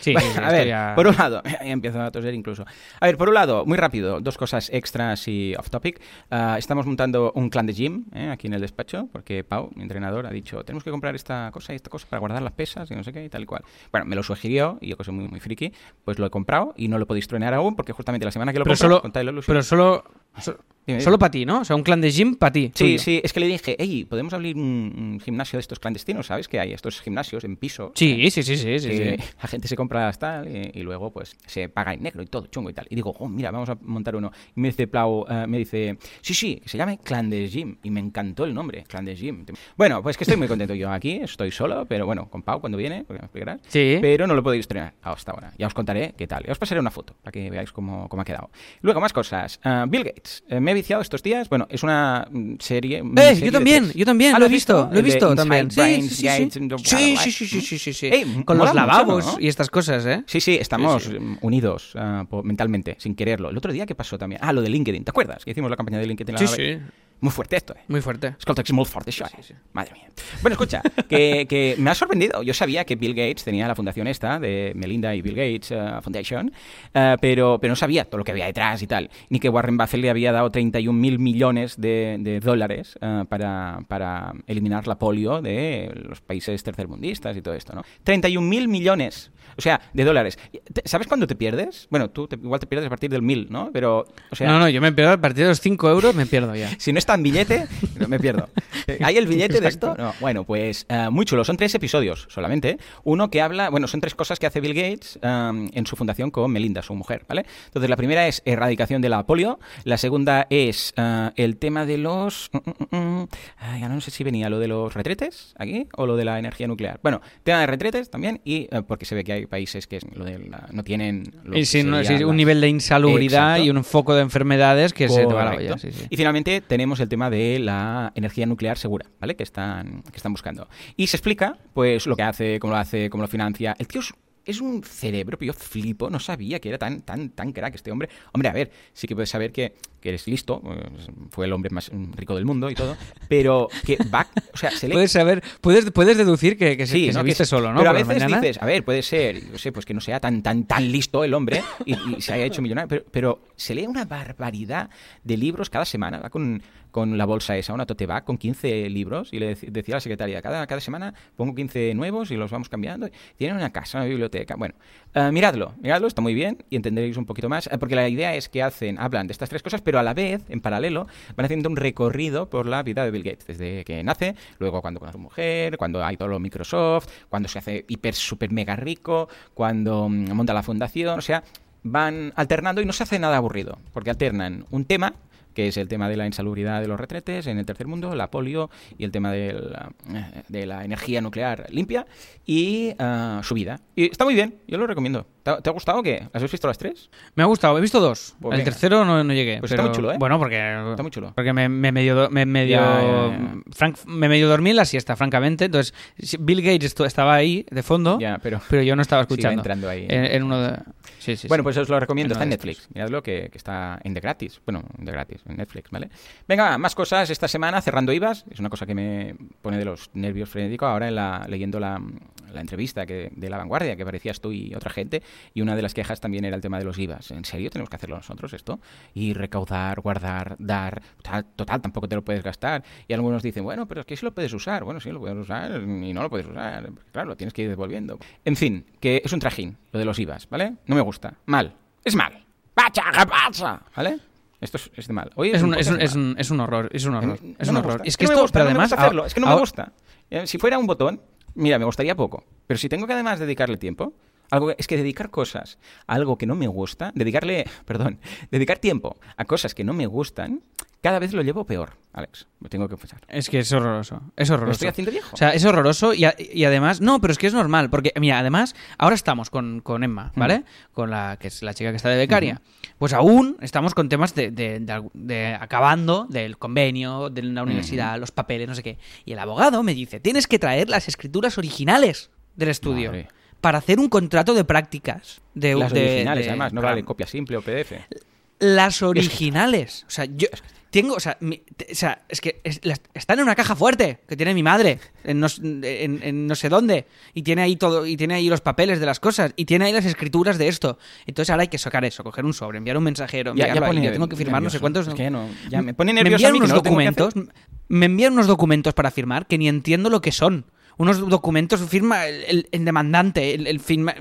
Sí, Bueno, sí, sí, a ver, ya- por un lado, (laughs) ya empiezo a toser incluso. A ver, por un lado, muy rápido, dos cosas extras y off topic. Ah, estamos montando un clan de gym eh, aquí en el despacho, porque Pau, mi entrenador, ha dicho, tenemos que comprar esta cosa y esta cosa para guardar las pesas y no sé qué y tal y cual. Bueno, me lo sugirió y yo que soy muy, muy friki, pues lo he comprado y no lo podéis tronear aún porque justamente la semana que lo Pero compro, solo, con Tyler Lucian- pero solo So- Dime, solo para ti, ¿no? O sea, un clan de gym para ti. Sí, tuyo. sí, es que le dije, hey, ¿podemos abrir un, gimnasio de estos clandestinos? ¿Sabes? Que hay estos gimnasios en piso. Sí, sí, sí, sí, sí, la gente se compra tal y, y luego pues se paga en negro y todo chungo y tal. Y digo, oh, mira, vamos a montar uno. Y me dice Plau, eh, me dice, sí, sí, que se llame Clan de Gym. Y me encantó el nombre, Clan de Gym. Bueno, pues que estoy muy contento yo aquí, estoy solo, pero bueno, con Pau cuando viene, porque me explicarás. Sí. Pero no lo podéis estrenar hasta ahora. Ya os contaré qué tal. Ya os pasaré una foto para que veáis cómo, cómo ha quedado. Luego, más cosas. Ah, Bill Gates. Eh, me he viciado estos días. Bueno, es una mm, serie. Eh, yo también, yo también, Ah, lo he visto, lo he visto también. Sí, sí, sí, sí. Sí. Ey, Con los lavabos y estas cosas, ¿eh? Sí, sí, estamos mm, unidos ah, mentalmente, sin quererlo. El otro día, ¿qué pasó también? Ah, lo de LinkedIn. ¿Te acuerdas? Que hicimos la campaña de LinkedIn. Sí, sí. Muy fuerte esto, ¿eh? Muy fuerte. Escolta, es muy fuerte això, eh? Madre mía. Bueno, escucha, que, que me ha sorprendido. Yo sabía que Bill Gates tenía la fundación esta de Melinda y Bill Gates eh, Foundation, eh, pero, pero no sabía todo lo que había detrás y tal. Ni que Warren Buffett le había dado 31 mil millones de, de dólares eh, para, para eliminar la polio de los países tercermundistas y todo esto, ¿no? 31 mil millones. O sea, de dólares. ¿Te- ¿Sabes cuándo te pierdes? Bueno, tú te- igual te pierdes a partir del mil, ¿no? Pero, o sea, no, no, yo me pierdo a partir de los 5 euros, me pierdo ya. (laughs) si no está en billete, no, me pierdo. (laughs) ¿Hay el billete de esto? No. Bueno, pues eh, muy chulo. Son tres episodios solamente. Uno que habla, bueno, son tres cosas que hace Bill Gates um, en su fundación con Melinda, su mujer, ¿vale? Entonces, la primera es erradicación de la polio. La segunda es eh, el tema de los... mm, mm, mm, ay, ya no sé si venía lo de los retretes aquí o lo de la energía nuclear. Bueno, tema de retretes también y eh, porque se ve que hay países que lo de la- no tienen... lo Y si no, un nivel de insalubridad Exacto. y un foco de enfermedades que se te va la Correcto. olla. Sí, sí. Y finalmente tenemos el tema de la energía nuclear segura, ¿vale? Que están, que están buscando. Y se explica, pues, lo que hace, cómo lo hace, cómo lo financia. El tío es, es un cerebro, pero yo flipo, no sabía que era tan, tan, tan crack este hombre. Hombre, a ver, sí que puedes saber que, que eres listo, eh, fue el hombre más rico del mundo y todo, (laughs) pero que va, o sea, se le Puedes saber, puedes, puedes deducir que, Sí, que ¿no? se viste solo, ¿no? Pero a Por veces dices, a ver, puede ser, yo sé, pues que no sea tan tan tan listo el hombre y, y se haya hecho millonario, pero, pero se lee una barbaridad de libros cada semana, va con, con la bolsa esa, una tote bag con 15 libros y le dec- decía a la secretaria, cada, cada semana pongo 15 nuevos y los vamos cambiando. Tiene una casa, una biblioteca. Bueno, eh, miradlo, miradlo, está muy bien y entenderéis un poquito más, eh, porque la idea es que hacen, hablan de estas tres cosas, pero a la vez, en paralelo, van haciendo un recorrido por la vida de Bill Gates, desde que nace, luego cuando conoce a su mujer, cuando hay todo lo Microsoft, cuando se hace hiper, super, mega rico, cuando mm, monta la fundación, o sea, van alternando y no se hace nada aburrido, porque alternan un tema que es el tema de la insalubridad de los retretes en el tercer mundo, la polio y el tema de la, eh, de la energía nuclear limpia y ah, su vida. Y está muy bien, yo lo recomiendo. ¿Te ha, te ha gustado o qué? ¿Las has visto las tres? Me ha gustado, he visto dos. Pues el venga. tercero no, no llegué. Pues está pero- muy chulo, ¿eh? Bueno, porque. Está muy chulo. Porque me, me medio, me medio, Ya, ya, ya. Frank- me medio dormí en la siesta, francamente. Entonces, Bill Gates estaba ahí de fondo, pero... pero yo no estaba escuchando. entrando ahí. En, en uno de. Sí, sí. bueno, sí. pues os lo recomiendo, Uno está en Netflix. Miradlo que, que está en de gratis. Bueno, de gratis, en Netflix, ¿vale? Venga, más cosas esta semana, cerrando IVAs. Es una cosa que me pone de los nervios frenéticos ahora en la, leyendo la, entrevista que, de La Vanguardia, que parecías tú y otra gente. Y una de las quejas también era el tema de los IVAs. ¿En serio tenemos que hacerlo nosotros esto? Y recaudar, guardar, dar. Total, total, tampoco te lo puedes gastar. Y algunos dicen, bueno, pero es que sí lo puedes usar. Bueno, sí lo puedes usar y no lo puedes usar. Claro, lo tienes que ir devolviendo. En fin, que es un trajín lo de los IVAs, ¿vale? No me gusta. Mal. Es mal. ¡Pacha, pasa! ¿Vale? Esto es, es de mal. Hoy Es un, es, un, de es, mal. un, es un horror, es un horror. Es un horror. Que esto, pero además. Es que no me gusta. Eh, Si fuera un botón, mira, me gustaría poco. Pero si tengo que además dedicarle tiempo, algo que- es que dedicar cosas a algo que no me gusta, dedicarle, perdón, (laughs) dedicar tiempo a cosas que no me gustan, cada vez lo llevo peor, Alex. Me tengo que confesar. Es que es horroroso. Es ¿Me horroroso. estoy haciendo viejo? O sea, es horroroso y, a- y además, no, pero es que es normal, porque mira, además, ahora estamos con, con Emma, ¿vale? Con la que es la chica que está de becaria. Pues aún estamos con temas de, de- de algu- de acabando del convenio, de la universidad, los papeles, no sé qué. Y el abogado me dice, tienes que traer las escrituras originales del estudio Madre. para hacer un contrato de prácticas. De, Las de- originales, de- además, no vale copia simple o PDF. las originales. O sea, yo tengo, o sea, mi- te- o sea, es que es- están en una caja fuerte que tiene mi madre en no, en- en no sé dónde y tiene ahí todo y tiene ahí los papeles de las cosas y tiene ahí las escrituras de esto. Entonces ahora hay que sacar eso, coger un sobre, enviar un mensajero, Ya- ya enviarlo ahí, pone yo tengo que firmar no sé cuántos. Es que ya no- ya me pone me nervioso a envían mí unos que documentos, me envían unos documentos para firmar que ni entiendo lo que son. Unos documentos, firma el, el- el demandante, el, el firma...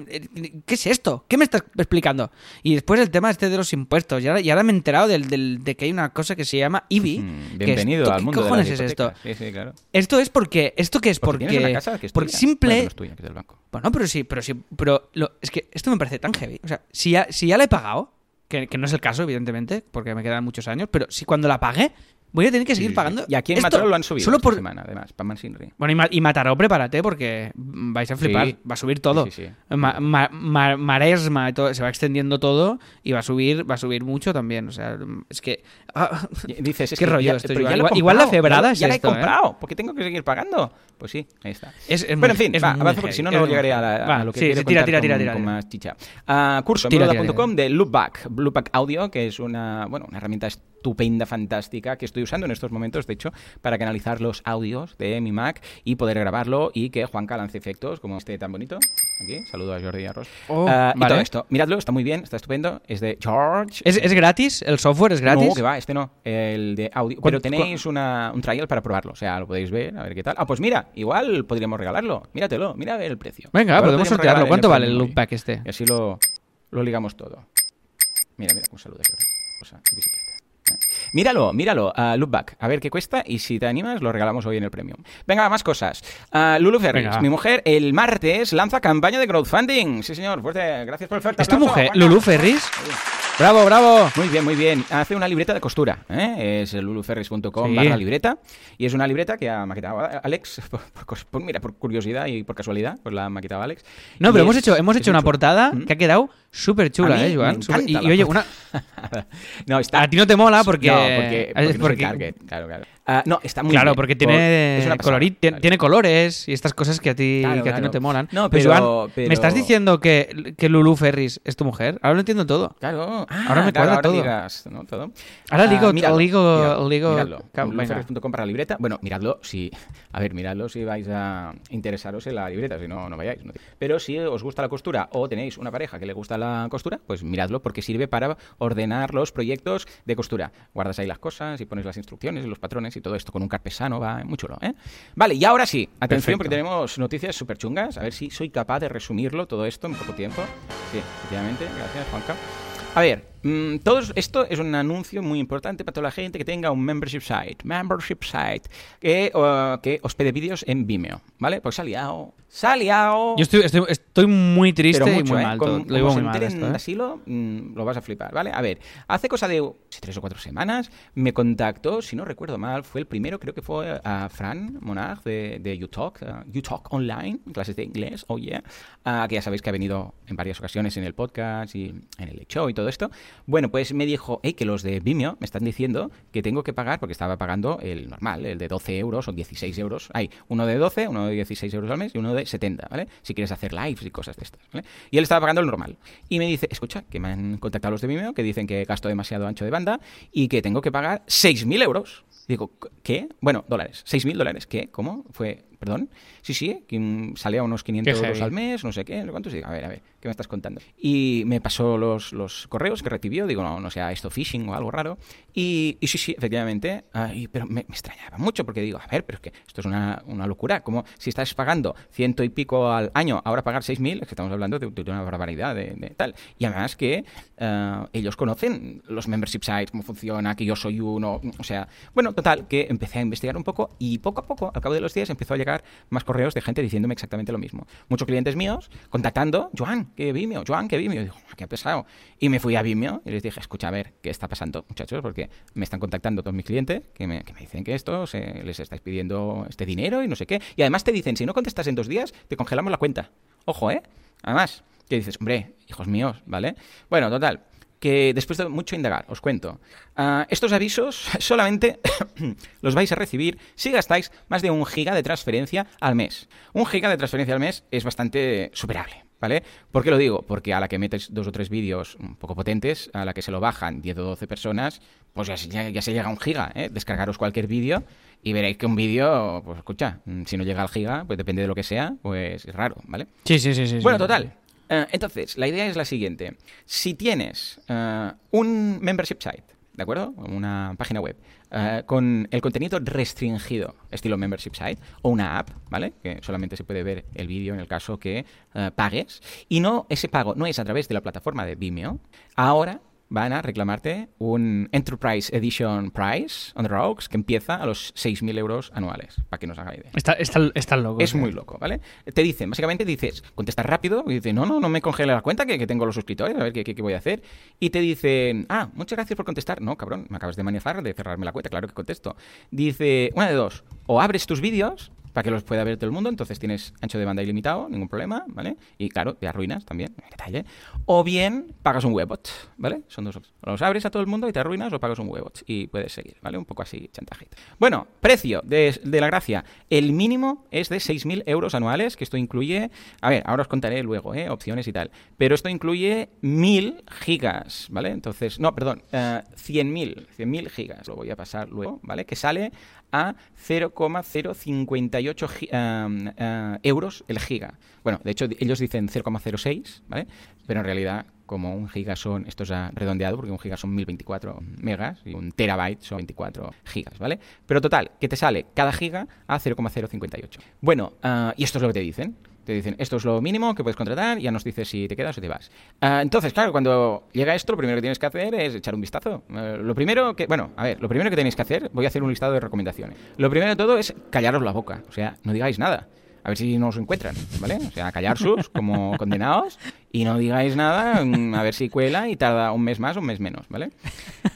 ¿Qué es esto? ¿Qué me estás explicando? Y después el tema este de los impuestos. Y ahora, y ahora me he enterado del, del- de que hay una cosa que se llama IBI. Mm, que Bienvenido esto- al ¿qué mundo de cojones las es esto? hipotecas. Sí, sí, claro. Esto es porque... ¿Esto qué es? Porque, Porque... tienes una casa que es porque tuya. simple... Bueno, que no es tuya, que es del banco. Bueno, pero sí, pero sí, pero lo- es que esto me parece tan heavy. O sea, si ya, si ya la he pagado, que, que no es el caso, evidentemente, porque me quedan muchos años, pero si cuando la pague, voy a tener que seguir Sí, pagando. Y aquí en Mataró lo han subido Solo esta por... semana, además, para Mansinri. Bueno, y, Ma- y Mataró, prepárate, porque vais a flipar. Sí. Va a subir todo. Sí. Ma- ma- ma- Maresma, todo, se va extendiendo todo y va a subir, va a subir mucho también. O sea, es que. ah, Dices, es Qué que rollo ya- esto, pero igual. ya lo he Igual- igual la febrada ya, es ya la he esto, ¿eh? comprado, porque tengo que seguir pagando. Pues sí, ahí está. es, es Bueno, en fin, es va, porque si no, no llegaré a, la- Va, a lo que quiero tira, tira, tira, tira, con más chicha. Curso, blueback.com de Loopback, Loopback Audio, que es una, bueno, una herramienta estupenda, fantástica, que estoy usando en estos momentos, de hecho, para canalizar los audios de mi Mac y poder grabarlo y que Juanca lance efectos como este tan bonito. Aquí, saludo a Jordi y a Ross. Oh, Ah, Y vale. todo esto, miradlo, está muy bien, está estupendo, es de George. ¿Es, es gratis? ¿El software es gratis? No, que va, este no, el de audio. ¿Cuán- Pero tenéis una, un trial para probarlo, o sea, lo podéis ver, a ver qué tal. Ah, pues mira, igual podríamos regalarlo. Míratelo, mira a ver el precio. Venga, Igual podemos sortearlo. ¿Cuánto vale el loopback este? Y así lo, lo ligamos todo. Mira, mira, un saludo a Jordi. Cosa, bicicleta. Míralo, míralo, a Loopback, a ver qué cuesta y si te animas lo regalamos hoy en el premium. Venga, más cosas. Ah, Lulu Ferris, Venga. mi mujer, el martes lanza campaña de crowdfunding. Sí, señor, fuerte, gracias por el fuerte ¿Es tu mujer? ¿Lulu Ferris? ¡Bravo, bravo! Muy bien, muy bien. Hace una libreta de costura. ¿eh? Es luluferris.com Sí. barra libreta. Y es una libreta que ha maquetado Alex. (laughs) Por, por cos- por- mira, por curiosidad y por casualidad, pues la ha maquetado Alex. No, Y pero hemos hecho, hemos hecho una chulo. portada ¿Mm? que ha quedado súper chula, mí ¿eh, Joan? y, y oye, una, (laughs) no, está... a ti no te mola porque... (laughs) No, porque, porque no soy target. Claro, claro. Ah, no, está muy Claro, bien. porque Por- tiene, colorit- tiene, colores y estas cosas que a ti, Claro, que a ti no te molan. No, Pues, pero- Joan, pero- ¿me estás diciendo que, que Lulu Ferris es tu mujer? Ahora lo entiendo todo. Claro. Ah, Ahora me claro, cuadra todo. digas, ¿no? todo. Ahora ligo- míralo, ligo- míralo, ligo- venga. Luluferris.com para la libreta. Bueno, miradlo si... A ver, miradlo si vais a interesaros en la libreta. Si no, no vayáis. ¿no? Pero si os gusta la costura o tenéis una pareja que le gusta la costura, pues miradlo porque sirve para ordenar los proyectos de costura. Guardas ahí las cosas y pones las instrucciones y los patrones y todo esto con un carpesano. Va muy chulo, ¿eh? Vale, y ahora sí. Atención Perfecto. porque tenemos noticias súper chungas. A ver si soy capaz de resumirlo todo esto en poco tiempo. Sí, efectivamente. Gracias, Juanca. A ver, mm, todo esto es un anuncio muy importante para toda la gente que tenga un membership site, membership site, que, uh, que hospede vídeos en Vimeo, ¿vale? Pues se ha liado, se ha liado. Yo estoy, estoy, estoy muy triste pero y mucho, muy ¿eh? mal. Todo. Lo digo muy mal esto, ¿eh? de asilo, mm, lo vas a flipar, ¿vale? A ver, hace cosa de uh, tres o cuatro semanas me contactó, si no recuerdo mal, fue el primero, creo que fue a Fran Monag de, de UTalk, uh, UTalk Online, clases de inglés, oh yeah, ah, que ya sabéis que ha venido en varias ocasiones en el podcast y en el show y todo esto. Bueno, pues me dijo, hey, que los de Vimeo me están diciendo que tengo que pagar, porque estaba pagando el normal, el de 12 euros o 16 euros. Hay uno de 12, uno de 16 euros al mes y uno de 70, ¿vale? Si quieres hacer lives y cosas de estas, ¿vale? Y él estaba pagando el normal. Y me dice, escucha, que me han contactado los de Vimeo, que dicen que gasto demasiado ancho de banda y que tengo que pagar 6.000 euros. Digo, ¿qué? Bueno, dólares. 6.000 dólares. ¿Qué? ¿Cómo? Fue, perdón. Sí, sí, que mm, sale a unos 500 Qué euros al mes, no sé qué, no sé cuántos. Y digo, a ver, a ver, ¿qué me estás contando? Y me pasó los, los correos que recibió, digo, no, no sea esto phishing o algo raro. Y, y sí, sí, efectivamente, ay, pero me, me extrañaba mucho porque digo, a ver, pero es que esto es una, una locura. Como si estás pagando ciento y pico al año, ahora pagar 6.000, es que estamos hablando de, de una barbaridad de, de tal. Y además que eh, ellos conocen los membership sites, cómo funciona, que yo soy uno, o sea, bueno, total, que empecé a investigar un poco y poco a poco, al cabo de los días, empezó a llegar más correos de gente diciéndome exactamente lo mismo. Muchos clientes míos contactando, Joan, que Vimeo, Joan, que Vimeo. Y digo, "Ah, qué pesado. Y me fui a Vimeo y les dije, escucha, a ver, ¿qué está pasando, muchachos? Porque me están contactando todos mis clientes que me, que me dicen que esto, se, les estáis pidiendo este dinero y no sé qué. Y además te dicen, si no contestas en dos días, te congelamos la cuenta. Ojo, ¿eh? Además, que dices, hombre, hijos míos, ¿vale? Bueno, total, que después de mucho indagar, os cuento, ah, estos avisos (laughs) solamente (coughs) los vais a recibir si gastáis más de un giga de transferencia al mes. Un giga de transferencia al mes es bastante superable. ¿Vale? ¿Por qué lo digo? Porque a la que metes dos o tres vídeos un poco potentes, a la que se lo bajan 10 o 12 personas, pues ya, se- ya- ya se llega a un giga. ¿eh? Descargaros cualquier vídeo y veréis que un vídeo, pues escucha, mm, si no llega al giga, pues depende de lo que sea, pues es raro, ¿vale? Sí, sí, sí, sí. Bueno, sí. total. Eh, entonces, la idea es la siguiente. Si tienes eh, un membership site ¿de acuerdo? Una página web eh, con el contenido restringido, estilo membership site, o una app, ¿vale? Que solamente se puede ver el vídeo en el caso que pagues. Y no, ese pago no es a través de la plataforma de Vimeo. Ahora van a reclamarte un Enterprise Edition Price on the Rocks que empieza a los 6.000 euros anuales, para que nos haga idea. Está, está, está loco. Es muy loco, ¿vale? Te dicen, básicamente dices, contestas rápido, y dices, no, no, no me congele la cuenta que, que tengo los suscriptores, a ver qué, qué, qué, voy a hacer. Y te dicen, ah, muchas gracias por contestar. No, cabrón, me acabas de manifar, de cerrarme la cuenta, claro que contesto. Dice, una de dos, o abres tus vídeos para que los pueda ver todo el mundo, entonces tienes ancho de banda ilimitado, ningún problema, ¿vale? Y claro, te arruinas también, detalle. O bien pagas un webbot, ¿vale? Son dos opciones. Los abres a todo el mundo y te arruinas o pagas un webbot y puedes seguir, ¿vale? Un poco así, chantajito. Bueno, precio de, de la gracia. El mínimo es de 6.000 euros anuales, que esto incluye, a ver, ahora os contaré luego, ¿eh? Opciones y tal. Pero esto incluye 1.000 gigas, ¿vale? Entonces, no, perdón, uh, 100.000, 100.000 gigas, lo voy a pasar luego, ¿vale? Que sale a 0,058 uh, uh, euros el giga. Bueno, de hecho ellos dicen 0,06, ¿vale? Pero en realidad como un giga son, esto es redondeado porque un giga son 1024 megas y un terabyte son 24 gigas, ¿vale? Pero total, que te sale cada giga a 0,058. Bueno, uh, y esto es lo que te dicen. Te dicen, esto es lo mínimo que puedes contratar, ya nos dices si te quedas o te vas. Uh, entonces, claro, cuando llega esto, lo primero que tienes que hacer es echar un vistazo. Uh, lo primero que, bueno, a ver, lo primero que tenéis que hacer, voy a hacer un listado de recomendaciones. Lo primero de todo es callaros la boca, o sea, no digáis nada. A ver si nos encuentran, ¿vale? O sea, callar sus como condenados y no digáis nada, a ver si cuela y tarda un mes más o un mes menos, ¿vale?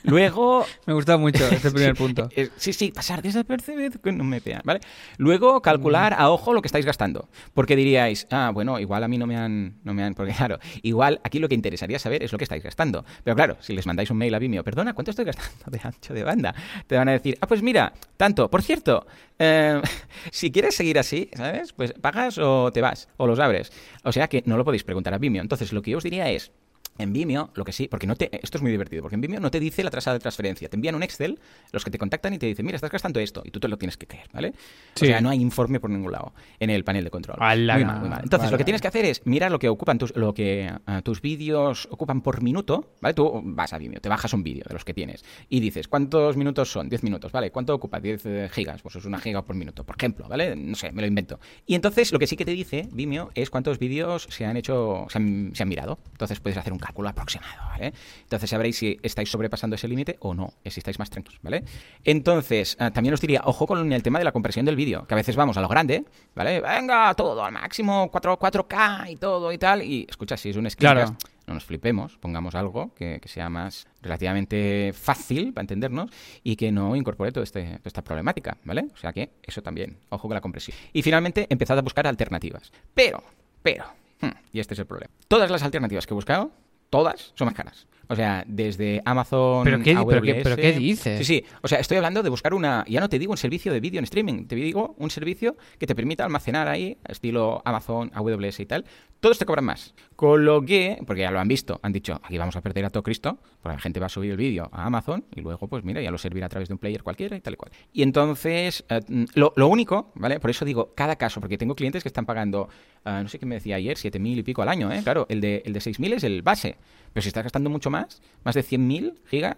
Luego... (laughs) me gusta mucho este primer punto. Sí, sí, pasar desapercibido que no me pean, ¿vale? Luego calcular a ojo lo que estáis gastando. Porque diríais, ah, bueno, igual a mí no me han... No me han porque claro, igual aquí lo que interesaría saber es lo que estáis gastando. Pero claro, si les mandáis un mail a Vimeo, perdona, ¿cuánto estoy gastando de ancho de banda? Te van a decir, ah, pues mira, tanto. Por cierto, eh, (laughs) si quieres seguir así, ¿sabes? Pues pagas o te vas, o los abres. O sea que no lo podéis preguntar a Vimeo. Entonces, lo que yo os diría es, en Vimeo, lo que sí, porque no te, esto es muy divertido, porque en Vimeo no te dice la tasa de transferencia, te envían un Excel, los que te contactan y te dicen, mira, estás gastando esto, y tú te lo tienes que creer, ¿vale? Sí. O sea, no hay informe por ningún lado en el panel de control. Muy mal, muy mal. Entonces, vale. lo que tienes que hacer es mirar lo que ocupan tus, lo que uh, tus vídeos ocupan por minuto, ¿vale? Tú vas a Vimeo, te bajas un vídeo de los que tienes y dices, ¿cuántos minutos son? 10 minutos, ¿vale? ¿Cuánto ocupa? 10 eh, gigas, pues es una giga por minuto, por ejemplo, ¿vale? No sé, me lo invento. Y entonces, lo que sí que te dice Vimeo es cuántos vídeos se han hecho, se han, se han mirado. Entonces, puedes hacer un cálculo aproximado. ¿vale? Entonces sabréis si estáis sobrepasando ese límite o no, si estáis más tranquilos, ¿vale? Entonces, uh, también os diría, ojo con el tema de la compresión del vídeo, que a veces vamos a lo grande, ¿vale? Venga, todo al máximo, 4, 4K y todo y tal, y escucha, si es un screencast, Claro. no nos flipemos, pongamos algo que, que, sea más relativamente fácil para entendernos y que no incorpore toda este, esta problemática, ¿vale? O sea que eso también, ojo con la compresión. Y finalmente, empezad a buscar alternativas. Pero, pero, hmm, y este es el problema. Todas las alternativas que he buscado, todas son más caras. O sea, desde Amazon ¿Pero qué, AWS... pero qué, pero qué dices? Sí, sí. O sea, estoy hablando de buscar una... Ya no te digo un servicio de vídeo en streaming. Te digo un servicio que te permita almacenar ahí, estilo Amazon, AWS y tal. Todos te cobran más. Con lo que... Porque ya lo han visto. Han dicho, aquí vamos a perder a todo Cristo. Porque la gente va a subir el vídeo a Amazon y luego, pues mira, ya lo servirá a través de un player cualquiera y tal y cual. Y entonces, eh, lo, lo, único, ¿vale? Por eso digo, cada caso. Porque tengo clientes que están pagando, uh, no sé qué me decía ayer, 7.000 y pico al año, ¿eh? Claro, el de, el de 6.000 es el base. Pero si estás gastando mucho más, más de 100.000 gigas,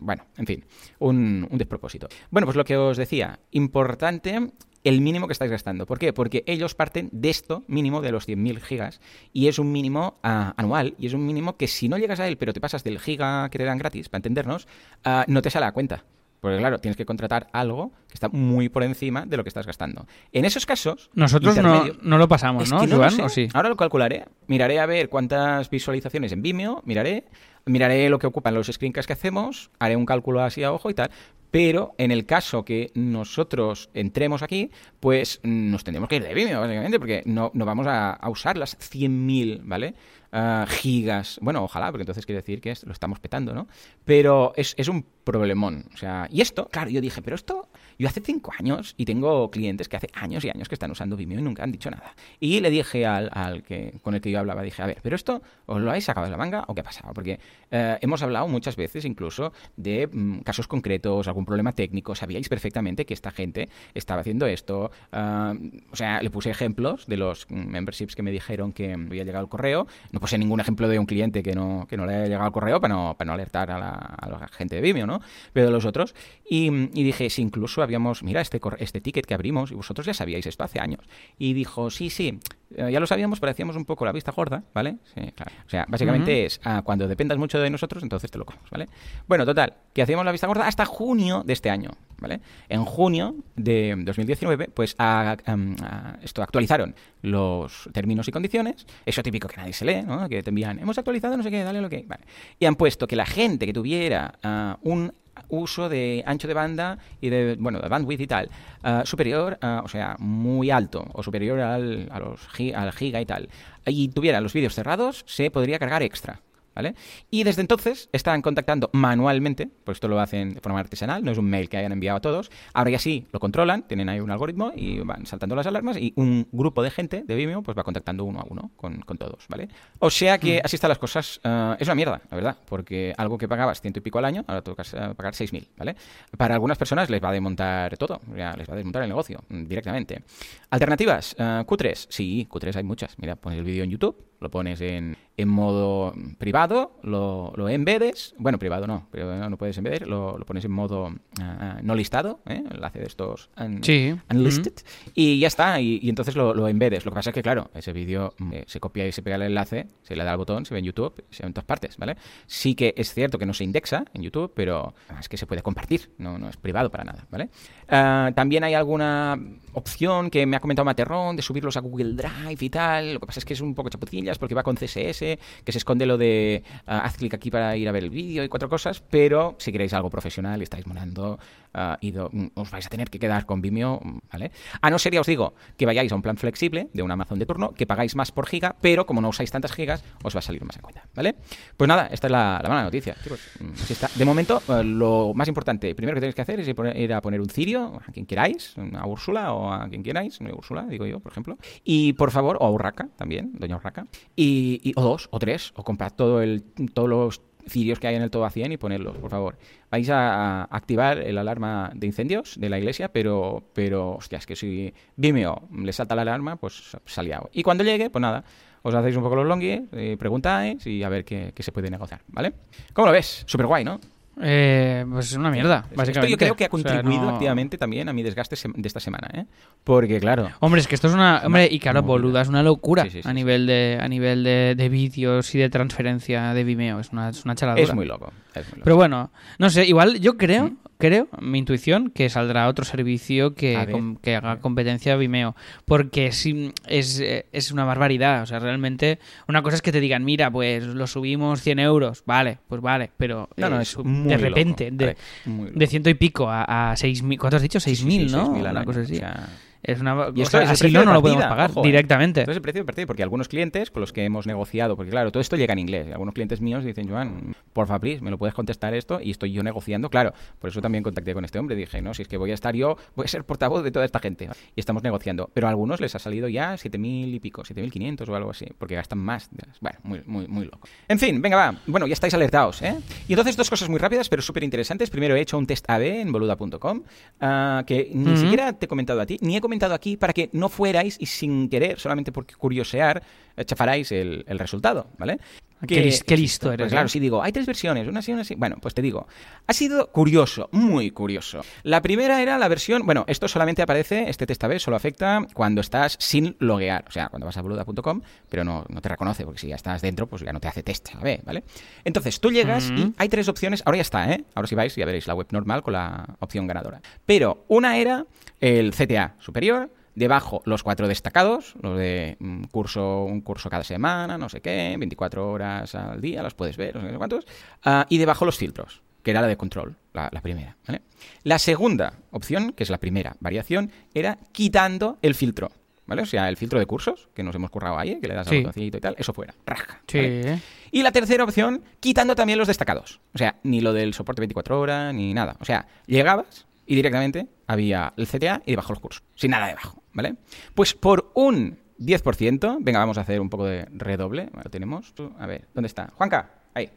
bueno, en fin, un, despropósito. Bueno, pues lo que os decía, importante el mínimo que estáis gastando. ¿Por qué? Porque ellos parten de esto mínimo de los 100.000 gigas y es un mínimo uh, anual y es un mínimo que si no llegas a él pero te pasas del giga que te dan gratis, para entendernos, uh, no te sale a cuenta. Porque claro, tienes que contratar algo que está muy por encima de lo que estás gastando. En esos casos... Nosotros no, no, lo pasamos, es ¿no, que no? Lo sé. ¿O sí? Ahora lo calcularé. Miraré a ver cuántas visualizaciones en Vimeo, miraré, miraré lo que ocupan los screencasts que hacemos, haré un cálculo así a ojo y tal. Pero en el caso que nosotros entremos aquí, pues nos tendremos que ir de Vimeo, básicamente, porque no, no vamos a, a usar las 100.000, ¿vale? Uh, gigas. Bueno, ojalá, porque entonces quiere decir que lo estamos petando, ¿no? Pero es, es, un problemón. O sea, y esto, claro, yo dije, pero esto, yo hace cinco años y tengo clientes que hace años y años que están usando Vimeo y nunca han dicho nada. Y le dije al, al que con el que yo hablaba, dije, a ver, pero esto os lo habéis sacado de la manga o qué ha pasado? Porque eh, hemos hablado muchas veces incluso de mm, casos concretos, algún problema técnico, sabíais perfectamente que esta gente estaba haciendo esto. ah, o sea, le puse ejemplos de los memberships que me dijeron que había llegado el correo. No puse ningún ejemplo de un cliente que no, que no le haya llegado el correo para no, para no alertar a la, gente de Vimeo, ¿no? Pero de los otros. Y, y dije, si incluso habíamos, mira, este, este ticket que abrimos, y vosotros ya sabíais esto hace años. Y dijo, sí, sí, eh, ya lo sabíamos, pero hacíamos un poco la vista gorda, ¿vale? Sí, claro. O sea, básicamente es ah, cuando dependas mucho de nosotros, entonces te lo comes, ¿vale? Bueno, total, que hacíamos la vista gorda hasta junio de este año, ¿vale? En junio de 2019, pues a- am, a- esto actualizaron los términos y condiciones, eso típico que nadie se lee, ¿no? Que te envían, hemos actualizado, no sé qué, dale lo que, vale. Y han puesto que la gente que tuviera ah, un uso de ancho de banda y de, bueno, de bandwidth y tal, ah, superior, ah, o sea, muy alto, o superior al, a los al giga y tal, y tuviera los vídeos cerrados, se podría cargar extra. ¿Vale? Y desde entonces están contactando manualmente, pues esto lo hacen de forma artesanal, no es un mail que hayan enviado a todos. Ahora ya sí, lo controlan, tienen ahí un algoritmo y van saltando las alarmas y un grupo de gente de Vimeo pues va contactando uno a uno con, con todos, ¿vale? O sea que así están las cosas. Ah, es una mierda, la verdad, porque algo que pagabas ciento y pico al año, ahora tocas eh, pagar 6.000, ¿vale? Para algunas personas les va a desmontar todo, ya les va a desmontar el negocio mm, directamente. Alternativas, ah, Q3, sí, Q3 hay muchas. Mira, pones el vídeo en YouTube, lo pones en, en modo privado, lo, lo embedes, bueno, privado no, privado no, no puedes embeder, lo, lo pones en modo ah, no listado, ¿eh? enlace de estos un- Sí. unlisted, y ya está, y, y entonces lo, lo embedes. Lo que pasa es que, claro, ese vídeo eh, se copia y se pega el enlace, se le da al botón, se ve en YouTube, se ve en todas partes, ¿vale? Sí que es cierto que no se indexa en YouTube, pero es que se puede compartir, no, no es privado para nada, ¿vale? Ah, también hay alguna opción que me ha comentado Materrón de subirlos a Google Drive y tal. Lo que pasa es que es un poco chapucillas porque va con CSS, que se esconde lo de ah, haz clic aquí para ir a ver el vídeo y cuatro cosas, pero si queréis algo profesional y estáis molando ah, y do- mm, os vais a tener que quedar con Vimeo, mm, ¿vale? A no ser, ya os digo, que vayáis a un plan flexible de un Amazon de turno, que pagáis más por giga, pero como no usáis tantas gigas, os va a salir más en cuenta, ¿vale? Pues nada, esta es la, la mala noticia, chicos. Mm, así está. De momento, eh, lo más importante, primero que tenéis que hacer es ir, a poner un cirio, a quien queráis, a Úrsula o a quien queráis, no Úrsula, digo yo, por ejemplo. Y por favor, o a Urraca también, doña Urraca. Y, y- o dos, o tres, o comprad todo el, todos los cirios que hay en el todo a 100 y ponerlos, por favor. Vais a, activar el alarma de incendios de la iglesia, pero, pero, hostia, es que si Vimeo le salta la alarma, pues liado. Y cuando llegue, pues nada, os hacéis un poco los longuis, eh, preguntáis y a ver qué, qué se puede negociar, ¿vale? ¿Cómo lo ves? Súper guay, ¿no? Eh, pues es una mierda, Esto básicamente. yo creo que ha O sea, contribuido no- activamente también a mi desgaste de esta semana, ¿eh? Porque, claro, Hombre, es que esto es una... Hombre, y claro, boluda, es una locura Sí, sí, sí, a nivel de a nivel de, de vídeos y de transferencia de Vimeo. Es una, es una charadura. es muy loco. Es muy loco. Pero bueno, no sé, igual yo creo, creo, mi intuición, que saldrá otro servicio que, com- que haga competencia a Vimeo. Porque sí, es, es una barbaridad. O sea, realmente, una cosa es que te digan, mira, pues lo subimos 100 euros. Vale, pues vale. Pero no, no, eh, es su- muy de repente, de, de ciento y pico a, a 6.000. ¿Cuánto has dicho? 6.000, Sí, ¿no? 6.000 al una cosa así. o sea, Es una Y o esto sea, es así no, no lo podemos pagar ojo, ¿eh? directamente. Entonces el precio de partida, porque algunos clientes con los que hemos negociado, porque claro, todo esto llega en inglés, algunos clientes míos dicen, Joan, porfa, please, me lo puedes contestar esto, y estoy yo negociando, claro, por eso también contacté con este hombre, dije, no, si es que voy a estar yo, voy a ser portavoz de toda esta gente, y estamos negociando, pero a algunos les ha salido ya 7.000 y pico, 7.500 o algo así, porque gastan más, bueno, muy, muy, muy loco. En fin, venga, va, bueno, ya estáis alertados, ¿eh? Y entonces dos cosas muy rápidas, pero súper interesantes, primero he hecho un test AB en boluda.com, ah, que ni siquiera te he comentado a ti, ni he comentado aquí para que no fuerais y sin querer, solamente por curiosear, eh, chafaráis el, el resultado, ¿vale? Qué lis- qué listo Pues eres, claro, ¿eh? si digo, hay tres versiones, una así, una así. Bueno, pues te digo, ha sido curioso, muy curioso. La primera era la versión, bueno, esto solamente aparece, este test AB solo afecta cuando estás sin loguear, o sea, cuando vas a boluda.com, pero no, no te reconoce, porque si ya estás dentro, pues ya no te hace test AB, ¿vale? Entonces, tú llegas y Ujú. hay tres opciones, ahora ya está, ¿eh? Ahora si vais ya veréis la web normal con la opción ganadora. Pero una era el CTA superior, Debajo los cuatro destacados, los de mm, curso, un curso cada semana, no sé qué, 24 horas al día, los puedes ver, no sé cuántos. Ah, y debajo los filtros, que era la de control, la, la primera. ¿vale? La segunda opción, que es la primera variación, era quitando el filtro. ¿Vale? O sea, el filtro de cursos, que nos hemos currado ahí, que le das Sí. al botoncito y tal, eso fuera, raja. Sí. ¿vale? Y la tercera opción, quitando también los destacados. O sea, ni lo del soporte 24 horas, ni nada. O sea, llegabas y directamente había el CTA y debajo los cursos, sin nada debajo, ¿vale? Pues por un 10%, venga, vamos a hacer un poco de redoble, lo tenemos, a ver, ¿dónde está? Juanca, ahí.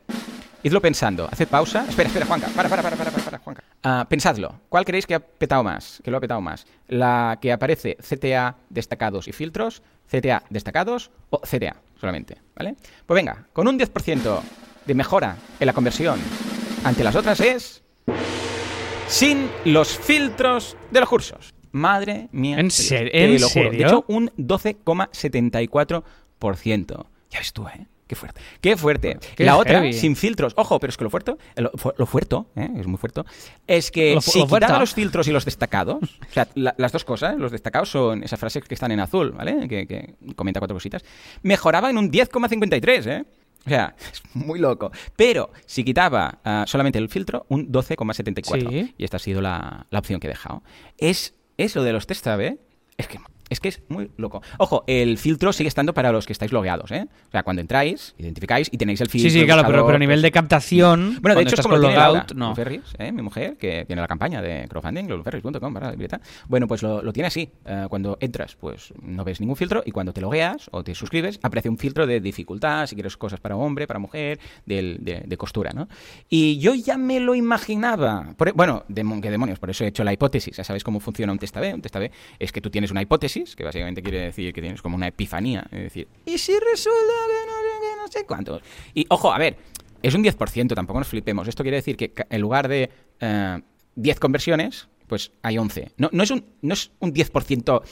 Idlo pensando, haced pausa. Espera, espera, Juanca, para, para, para, para, para, Juanca. Ah, pensadlo, ¿cuál creéis que ha petado más? Que lo ha petado más. ¿La que aparece CTA destacados y filtros, CTA destacados o CTA solamente? ¿Vale? Pues venga, con un 10% de mejora en la conversión ante las otras es sin los filtros de los cursos. Madre mía. ¿En, de Dios, ser- te en lo juro. De serio? hecho, un 12,74%. Ya ves tú, ¿eh? Qué fuerte. Qué fuerte. Qué la otra, heavy. sin filtros. Ojo, pero es que lo fuerte, lo, fu- lo fuerto, ¿eh? es muy fuerte, es que Lo si lo los filtros y los destacados, o sea, la- las dos cosas, los destacados son esas frases que están en azul, ¿vale? Que, que comenta cuatro cositas, mejoraba en un 10,53, ¿eh? O sea, es muy loco. Pero si quitaba ah, solamente el filtro, un 12,74. Sí. Y esta ha sido la, la opción que he dejado. Es, es lo de los test A/B, es que, es que es muy loco. Ojo, el filtro sigue estando para los que estáis logueados, ¿eh? O sea, cuando entráis, identificáis y tenéis el filtro. Sí, sí, claro, pero, pero a nivel pues- de captación. bueno, de hecho es como lo logout, no. Luluferris, ¿eh? mi mujer, que tiene la campaña de crowdfunding, luluferris.com. Bueno, pues lo, lo tiene así. Eh, cuando entras, pues no ves ningún filtro y cuando te logueas o te suscribes, aparece un filtro de dificultad, si quieres cosas para hombre, para mujer, de, de costura, ¿no? Y yo ya me lo imaginaba. Por- e, bueno, qué demonios, por eso he hecho la hipótesis. Ya sabéis cómo funciona un test A/B. Un test A/B es que tú tienes una hipótesis, que básicamente quiere decir que tienes como una epifanía. Es decir, ¿y si resulta que no qué, no sé cuántos? Y ojo, a ver, es un 10%, tampoco nos flipemos. Esto quiere decir que en lugar de eh, 10 conversiones, pues hay 11. No, no, es, un, no es un 10%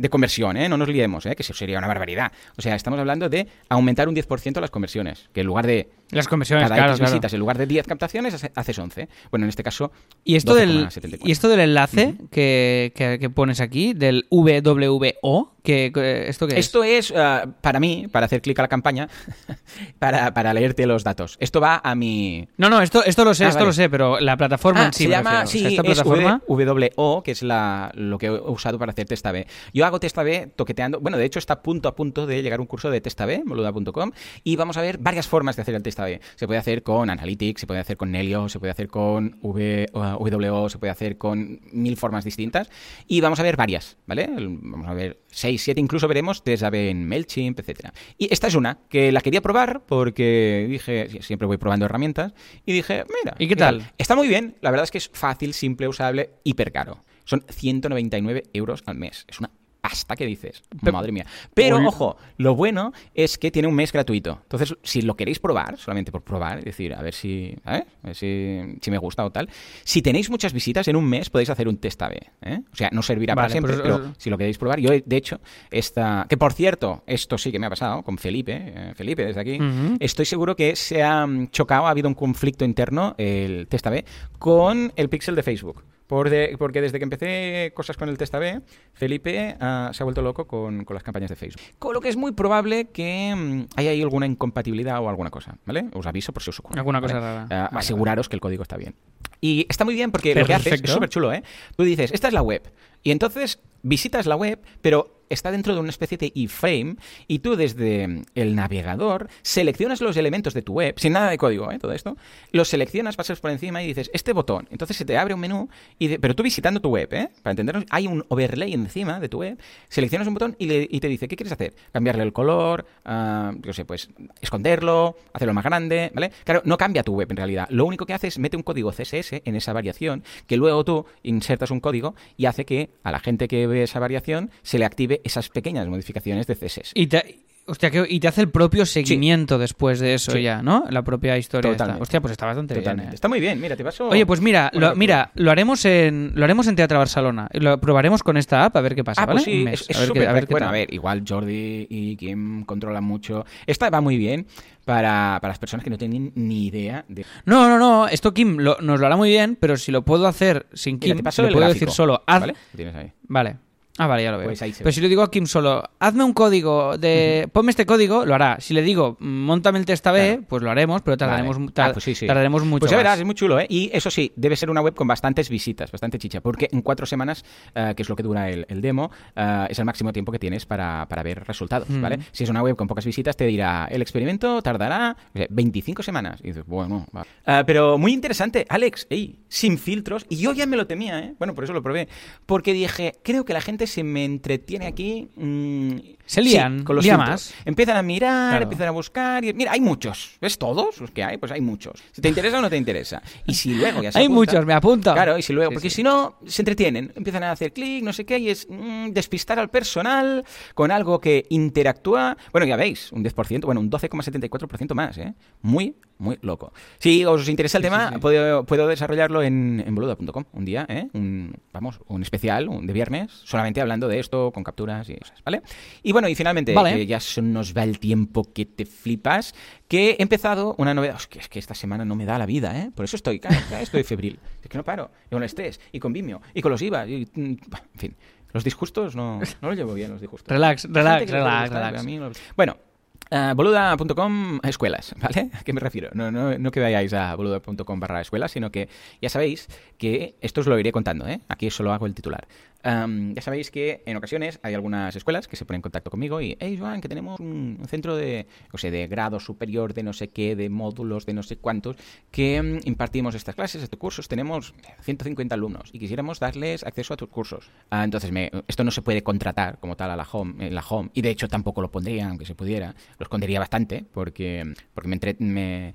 de conversión, ¿eh? no nos liemos, ¿eh? que eso sería una barbaridad. O sea, estamos hablando de aumentar un 10% las conversiones, que en lugar de Las conversiones, cada claro, X claro. visitas, en lugar de 10 captaciones, hace- haces 11. Bueno, en este caso, Y esto, del, 12,74. y esto del enlace que, que- que pones aquí, del WWO, que, que- ¿esto qué es? Esto es, ah, para mí, para hacer clic a la campaña, (laughs) para, para leerte los datos. Esto va a mi, No, no, esto, esto lo sé, Ah, esto vale. lo sé, pero la plataforma Ah, en sí se llama, refiero. O sí, sea, esta es plataforma... WO, que es la, lo que he usado para hacer test AB. Yo hago test AB toqueteando, bueno, de hecho está a punto a punto de llegar un curso de test AB, boluda.com, y vamos a ver varias formas de hacer el test AB. Se puede hacer con Analytics, se puede hacer con Nelio, se puede hacer con v, WO, se puede hacer con mil formas distintas, y vamos a ver varias, ¿vale? Vamos a ver seis, siete, incluso veremos test AB en MailChimp, etcétera. Y esta es una que la quería probar porque dije, siempre voy probando herramientas, y dije, mira, ¿Y qué tal? Está muy bien, la verdad es que es fácil, simple, usable, hiper caro. Son 199 euros al mes. Es una pasta que dices. Madre mía. Pero, Uy. ojo, lo bueno es que tiene un mes gratuito. Entonces, si lo queréis probar, solamente por probar, es decir, a ver si, ¿sabes? A ver si, si me gusta o tal. Si tenéis muchas visitas en un mes, podéis hacer un test AB. ¿eh? O sea, no servirá para siempre, pues, pero eh, si lo queréis probar, yo, de hecho, esta... Que por cierto, esto sí que me ha pasado con Felipe. eh, Felipe, desde aquí. Estoy seguro que se ha mm, chocado, ha habido un conflicto interno, el test AB, con el pixel de Facebook. Por de- porque desde que empecé cosas con el test AB, Felipe ah, se ha vuelto loco con, con las campañas de Facebook. Con lo que es muy probable que mm, haya ahí alguna incompatibilidad o alguna cosa, ¿ale? Os aviso por si os ocurre. Alguna ¿vale? cosa rara. Ah, Vale, aseguraros que el código está bien. Y está muy bien porque lo que haces es súper chulo, ¿eh? Tú dices, esta es la web. Y entonces visitas la web, pero está dentro de una especie de iframe y tú desde el navegador seleccionas los elementos de tu web, sin nada de código, ¿eh? Todo esto. Los seleccionas, pasas por encima y dices, este botón. Entonces se te abre un menú, y pero tú visitando tu web, ¿eh? Para entendernos, hay un overlay encima de tu web, seleccionas un botón y, y te dice, ¿qué quieres hacer? Cambiarle el color, ah, yo sé, pues esconderlo, hacerlo más grande, ¿vale? Claro, no cambia tu web en realidad. Lo único que hace es mete un código CSS en esa variación, que luego tú insertas un código y hace que a la gente que ve esa variación se le active esas pequeñas modificaciones de CSS. Y te, hostia, que- y te hace el propio seguimiento después de eso Sí. ya, ¿no? La propia historia. esta. Totalmente. Hostia, pues está bastante Totalmente. bien. ¿eh? Está muy bien, mira, te paso... Oye, pues mira, lo, mira, lo haremos en lo haremos en Teatro Barcelona. Lo probaremos con esta app a ver qué pasa, Ah, ¿vale? pues sí, es, es a ver qué- súper a ver qué Bueno, tal. a ver, igual Jordi y Kim controlan mucho. Esta va muy bien para, para las personas que no tienen ni idea de... No, no, no, esto Kim lo- nos lo hará muy bien, pero si lo puedo hacer sin Mira, Kim, te paso le puedo gráfico, decir solo haz. ¿Vale? Lo tienes ahí. Vale. Ah, vale, ya lo veo. Pues ahí se Pero ve. si le digo a Kim solo, hazme un código de. Ponme este código, lo hará. Si le digo, montame el test A-B, Claro. pues lo haremos, pero tardaremos, Vale. tar- Ah, pues sí, sí. tardaremos mucho. Pues ya verás, más. es muy chulo, ¿eh? Y eso sí, debe ser una web con bastantes visitas, bastante chicha, porque en cuatro semanas, eh, que es lo que dura el, el demo, eh, es el máximo tiempo que tienes para, para ver resultados. ¿vale? Si es una web con pocas visitas, te dirá, el experimento tardará o sea, 25 semanas. Y dices, bueno, va. Ah, pero muy interesante, Alex, ey, sin filtros, y yo ya me lo temía, ¿eh? Bueno, por eso lo probé, porque dije, creo que la gente se me entretiene aquí. mm, Se sí, lían, con los lía más. Empiezan a mirar, Claro. empiezan a buscar, y mira, hay muchos, ¿ves todos los que hay? Pues hay muchos. Si te interesa o no te interesa. Y si luego ya se Hay apunta- muchos, me apunto. Claro, y si luego, Sí, porque sí. si no, se entretienen, empiezan a hacer clic, no sé qué, y es mm, despistar al personal con algo que interactúa. Bueno, ya veis, un 10%, bueno, un 12,74% más, ¿eh? Muy, muy loco. Si os interesa el tema. Puedo, puedo desarrollarlo en, en boluda.com un día, ¿eh? Un, vamos, un especial, un de viernes, solamente hablando de esto, con capturas y cosas, ¿vale? Y bueno, y finalmente, Vale. que ya se nos va el tiempo que te flipas, que he empezado una novedad. Que, es que esta semana no me da la vida, ¿eh? Por eso estoy, estoy febril. (laughs) Es que no paro. Y con el estrés, y con Vimeo, y con los IVA, y, mm, en fin. Los disgustos no, no los llevo bien, los disgustos. (laughs) Relax, relax, relax, relax. no- Bueno, eh, boluda.com escuelas, (laughs) ¿vale? ¿A qué me refiero? No, no, no que vayáis a boluda.com barra escuelas, sino que ya sabéis que esto os lo iré contando, ¿eh? Aquí solo hago el titular. Am, ya sabéis que en ocasiones hay algunas escuelas que se ponen en contacto conmigo y, hey, Joan, que tenemos un, centro de, no sé, de grado superior, de no sé qué, de módulos, de no sé cuántos, que mm, impartimos estas clases, estos cursos, tenemos 150 alumnos y quisiéramos darles acceso a tus cursos. Ah, entonces, me- esto no se puede contratar como tal a la home, en la home, y de hecho tampoco lo pondría, aunque se pudiera, lo escondería bastante, porque, porque me, entre- me- eh,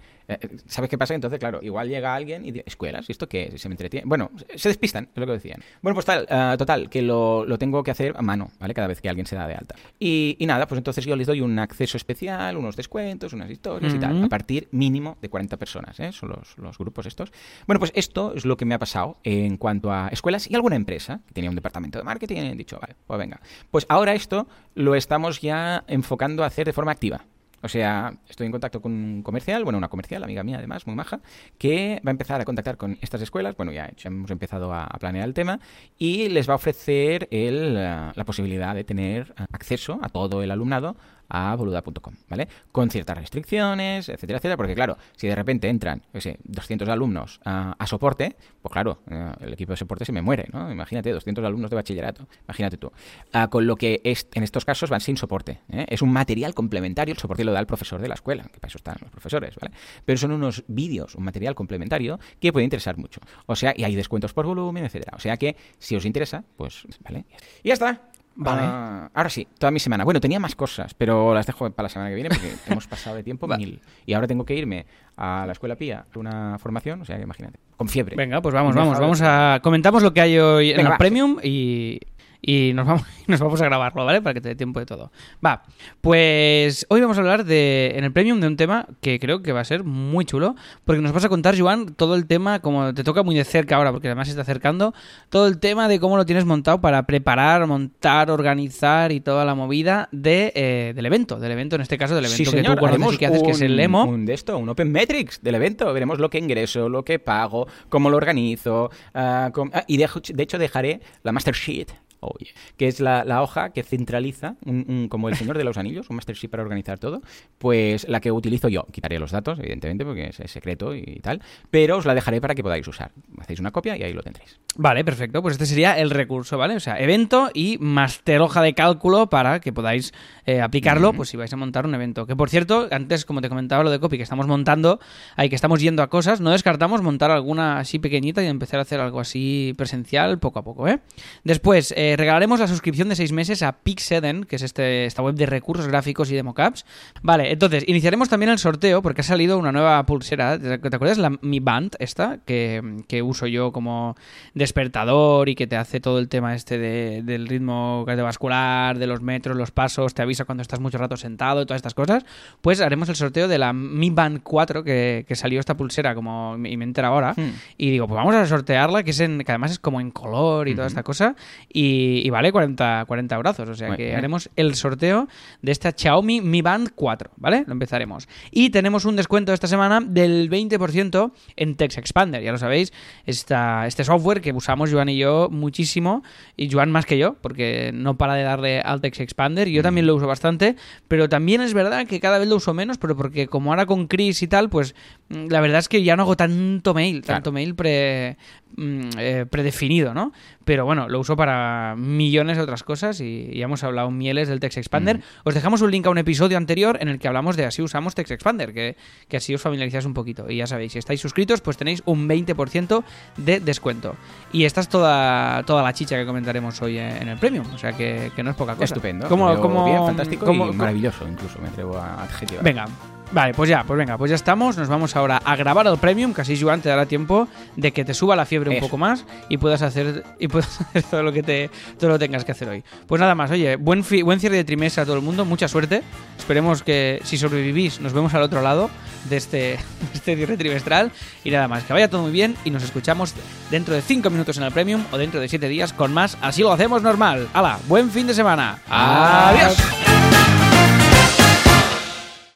¿Sabes qué pasa? Entonces, claro, igual llega alguien y dice, ¿escuelas? ¿Y esto qué es? Se me entretiene. Bueno, se despistan, es lo que decían. Bueno, pues tal, ah, total, que lo, lo tengo que hacer a mano, ¿vale? Cada vez que alguien se da de alta. Y, y nada, pues entonces yo les doy un acceso especial, unos descuentos, unas historias y tal, a partir mínimo de 40 personas, ¿eh? Son los, los grupos estos. Bueno, pues esto es lo que me ha pasado en cuanto a escuelas y alguna empresa que tenía un departamento de marketing y han dicho, vale, pues venga. Pues ahora esto lo estamos ya enfocando a hacer de forma activa. O sea, estoy en contacto con un comercial, bueno, una comercial, amiga mía además, muy maja, que va a empezar a contactar con estas escuelas, bueno, ya, hemos empezado a, a planear el tema, y les va a ofrecer el, eh, la posibilidad de tener eh, acceso a todo el alumnado a boluda.com, ¿vale? Con ciertas restricciones, etcétera, etcétera, porque claro, si de repente entran, qué sé, 200 alumnos a, a soporte, pues claro, eh, el equipo de soporte se me muere, ¿no? Imagínate, 200 alumnos de bachillerato, imagínate tú. Ah, con lo que es, en estos casos van sin soporte, ¿eh? Es un material complementario, el soporte lo da el profesor de la escuela, que para eso están los profesores, ¿vale? Pero son unos vídeos, un material complementario que puede interesar mucho. O sea, y hay descuentos por volumen, etcétera. O sea que, si os interesa, pues, ¿vale? Y ya está. Vale. Ah, ahora sí, toda mi semana. Bueno, tenía más cosas, pero las dejo para la semana que viene porque (laughs) hemos pasado de tiempo mil. Y ahora tengo que irme a la escuela Pía, a una formación, o sea, imagínate, con fiebre. Venga, pues vamos, vamos, vamos a... Comentamos lo que hay hoy en Venga, el va. Premium y, y nos, vamos, (laughs) nos vamos a grabarlo, ¿vale? Para que te dé tiempo de todo. Va, pues hoy vamos a hablar de, en el Premium de un tema que creo que va a ser muy chulo, porque nos vas a contar, Joan, todo el tema, como te toca muy de cerca ahora, porque además se está acercando, todo el tema de cómo lo tienes montado para preparar, montar, organizar y toda la movida de, eh, del evento, del evento, en este caso del evento Sí, que señor, tú conoces y que haces, que es el un- Lemo. Un de esto, un Open Metrics del evento. Veremos lo que ingreso, lo que pago, cómo lo organizo. ah, ah, y de, de hecho dejaré la Master Sheet. Oh yeah, que es la, la hoja que centraliza, un- un- como el Señor de los Anillos, un Master Sheet para organizar todo, pues la que utilizo yo. Quitaré los datos, evidentemente, porque es, es secreto y tal, pero os la dejaré para que podáis usar. Hacéis una copia y ahí lo tendréis. Vale, perfecto. Pues este sería el recurso, ¿vale? O sea, evento y master hoja de cálculo para que podáis eh, aplicarlo, pues si vais a montar un evento. Que por cierto, antes, como te comentaba lo de copy que estamos montando, ahí que estamos yendo a cosas, no descartamos montar alguna así pequeñita y empezar a hacer algo así presencial poco a poco, ¿eh? Después, eh, regalaremos la suscripción de seis meses a Pixeden, que es este, esta web de recursos gráficos y de mockups. Vale, entonces, iniciaremos también el sorteo porque ha salido una nueva pulsera. ¿Te te acuerdas la Mi Band esta? Que, que uso yo como despertador y que te hace todo el tema este de- del ritmo cardiovascular, de los metros, los pasos, te avisa cuando estás mucho rato sentado y todas estas cosas. Pues haremos el sorteo de la Mi Band 4 que, que salió esta pulsera como y me entero ahora. Hmm. Y digo, pues vamos a sortearla, que es en, que además es como en color y toda esta cosa. Y, y, y vale 40, 40 brazos. O sea Muy que bien. haremos el sorteo de esta Xiaomi Mi Band 4, ¿vale? Lo empezaremos. Y tenemos un descuento esta semana del 20% en Text Expander. Ya lo sabéis, esta, este software que usamos Joan y yo muchísimo, y Joan más que yo, porque no para de darle al Text Expander. Yo también lo uso bastante, pero también es verdad que cada vez lo uso menos, pero porque como ahora con Chris y tal, pues mm, la verdad es que ya no hago tanto mail, Claro. tanto mail pre, mm, eh, predefinido, ¿no? Pero bueno, lo uso para millones de otras cosas y ya hemos hablado mieles del Text Expander. Os dejamos un link a un episodio anterior en el que hablamos de así usamos Text Expander, que, que así os familiarizáis un poquito. Y ya sabéis, si estáis suscritos, pues tenéis un 20% de descuento. Y esta es toda, toda la chicha que comentaremos hoy en el Premium, o sea que, que no es poca cosa. Estupendo. ¿Cómo, Veo cómo- bien, fantástico y maravilloso, incluso me atrevo a adjetivar. Venga, vale, pues ya, pues venga, pues ya estamos. Nos vamos ahora a grabar el premium, que así Joan te dará tiempo de que te suba la fiebre un poco más y puedas hacer y puedas (laughs) hacer todo lo que te todo lo tengas que hacer hoy. Pues nada más, oye, buen fi- buen cierre de trimestre a todo el mundo, mucha suerte. Esperemos que si sobrevivís nos vemos al otro lado de este, (laughs) de este cierre trimestral y nada más, que vaya todo muy bien y nos escuchamos dentro de 5 minutos en el premium o dentro de 7 días con más, así lo hacemos normal. Hala, buen fin de semana. Adiós.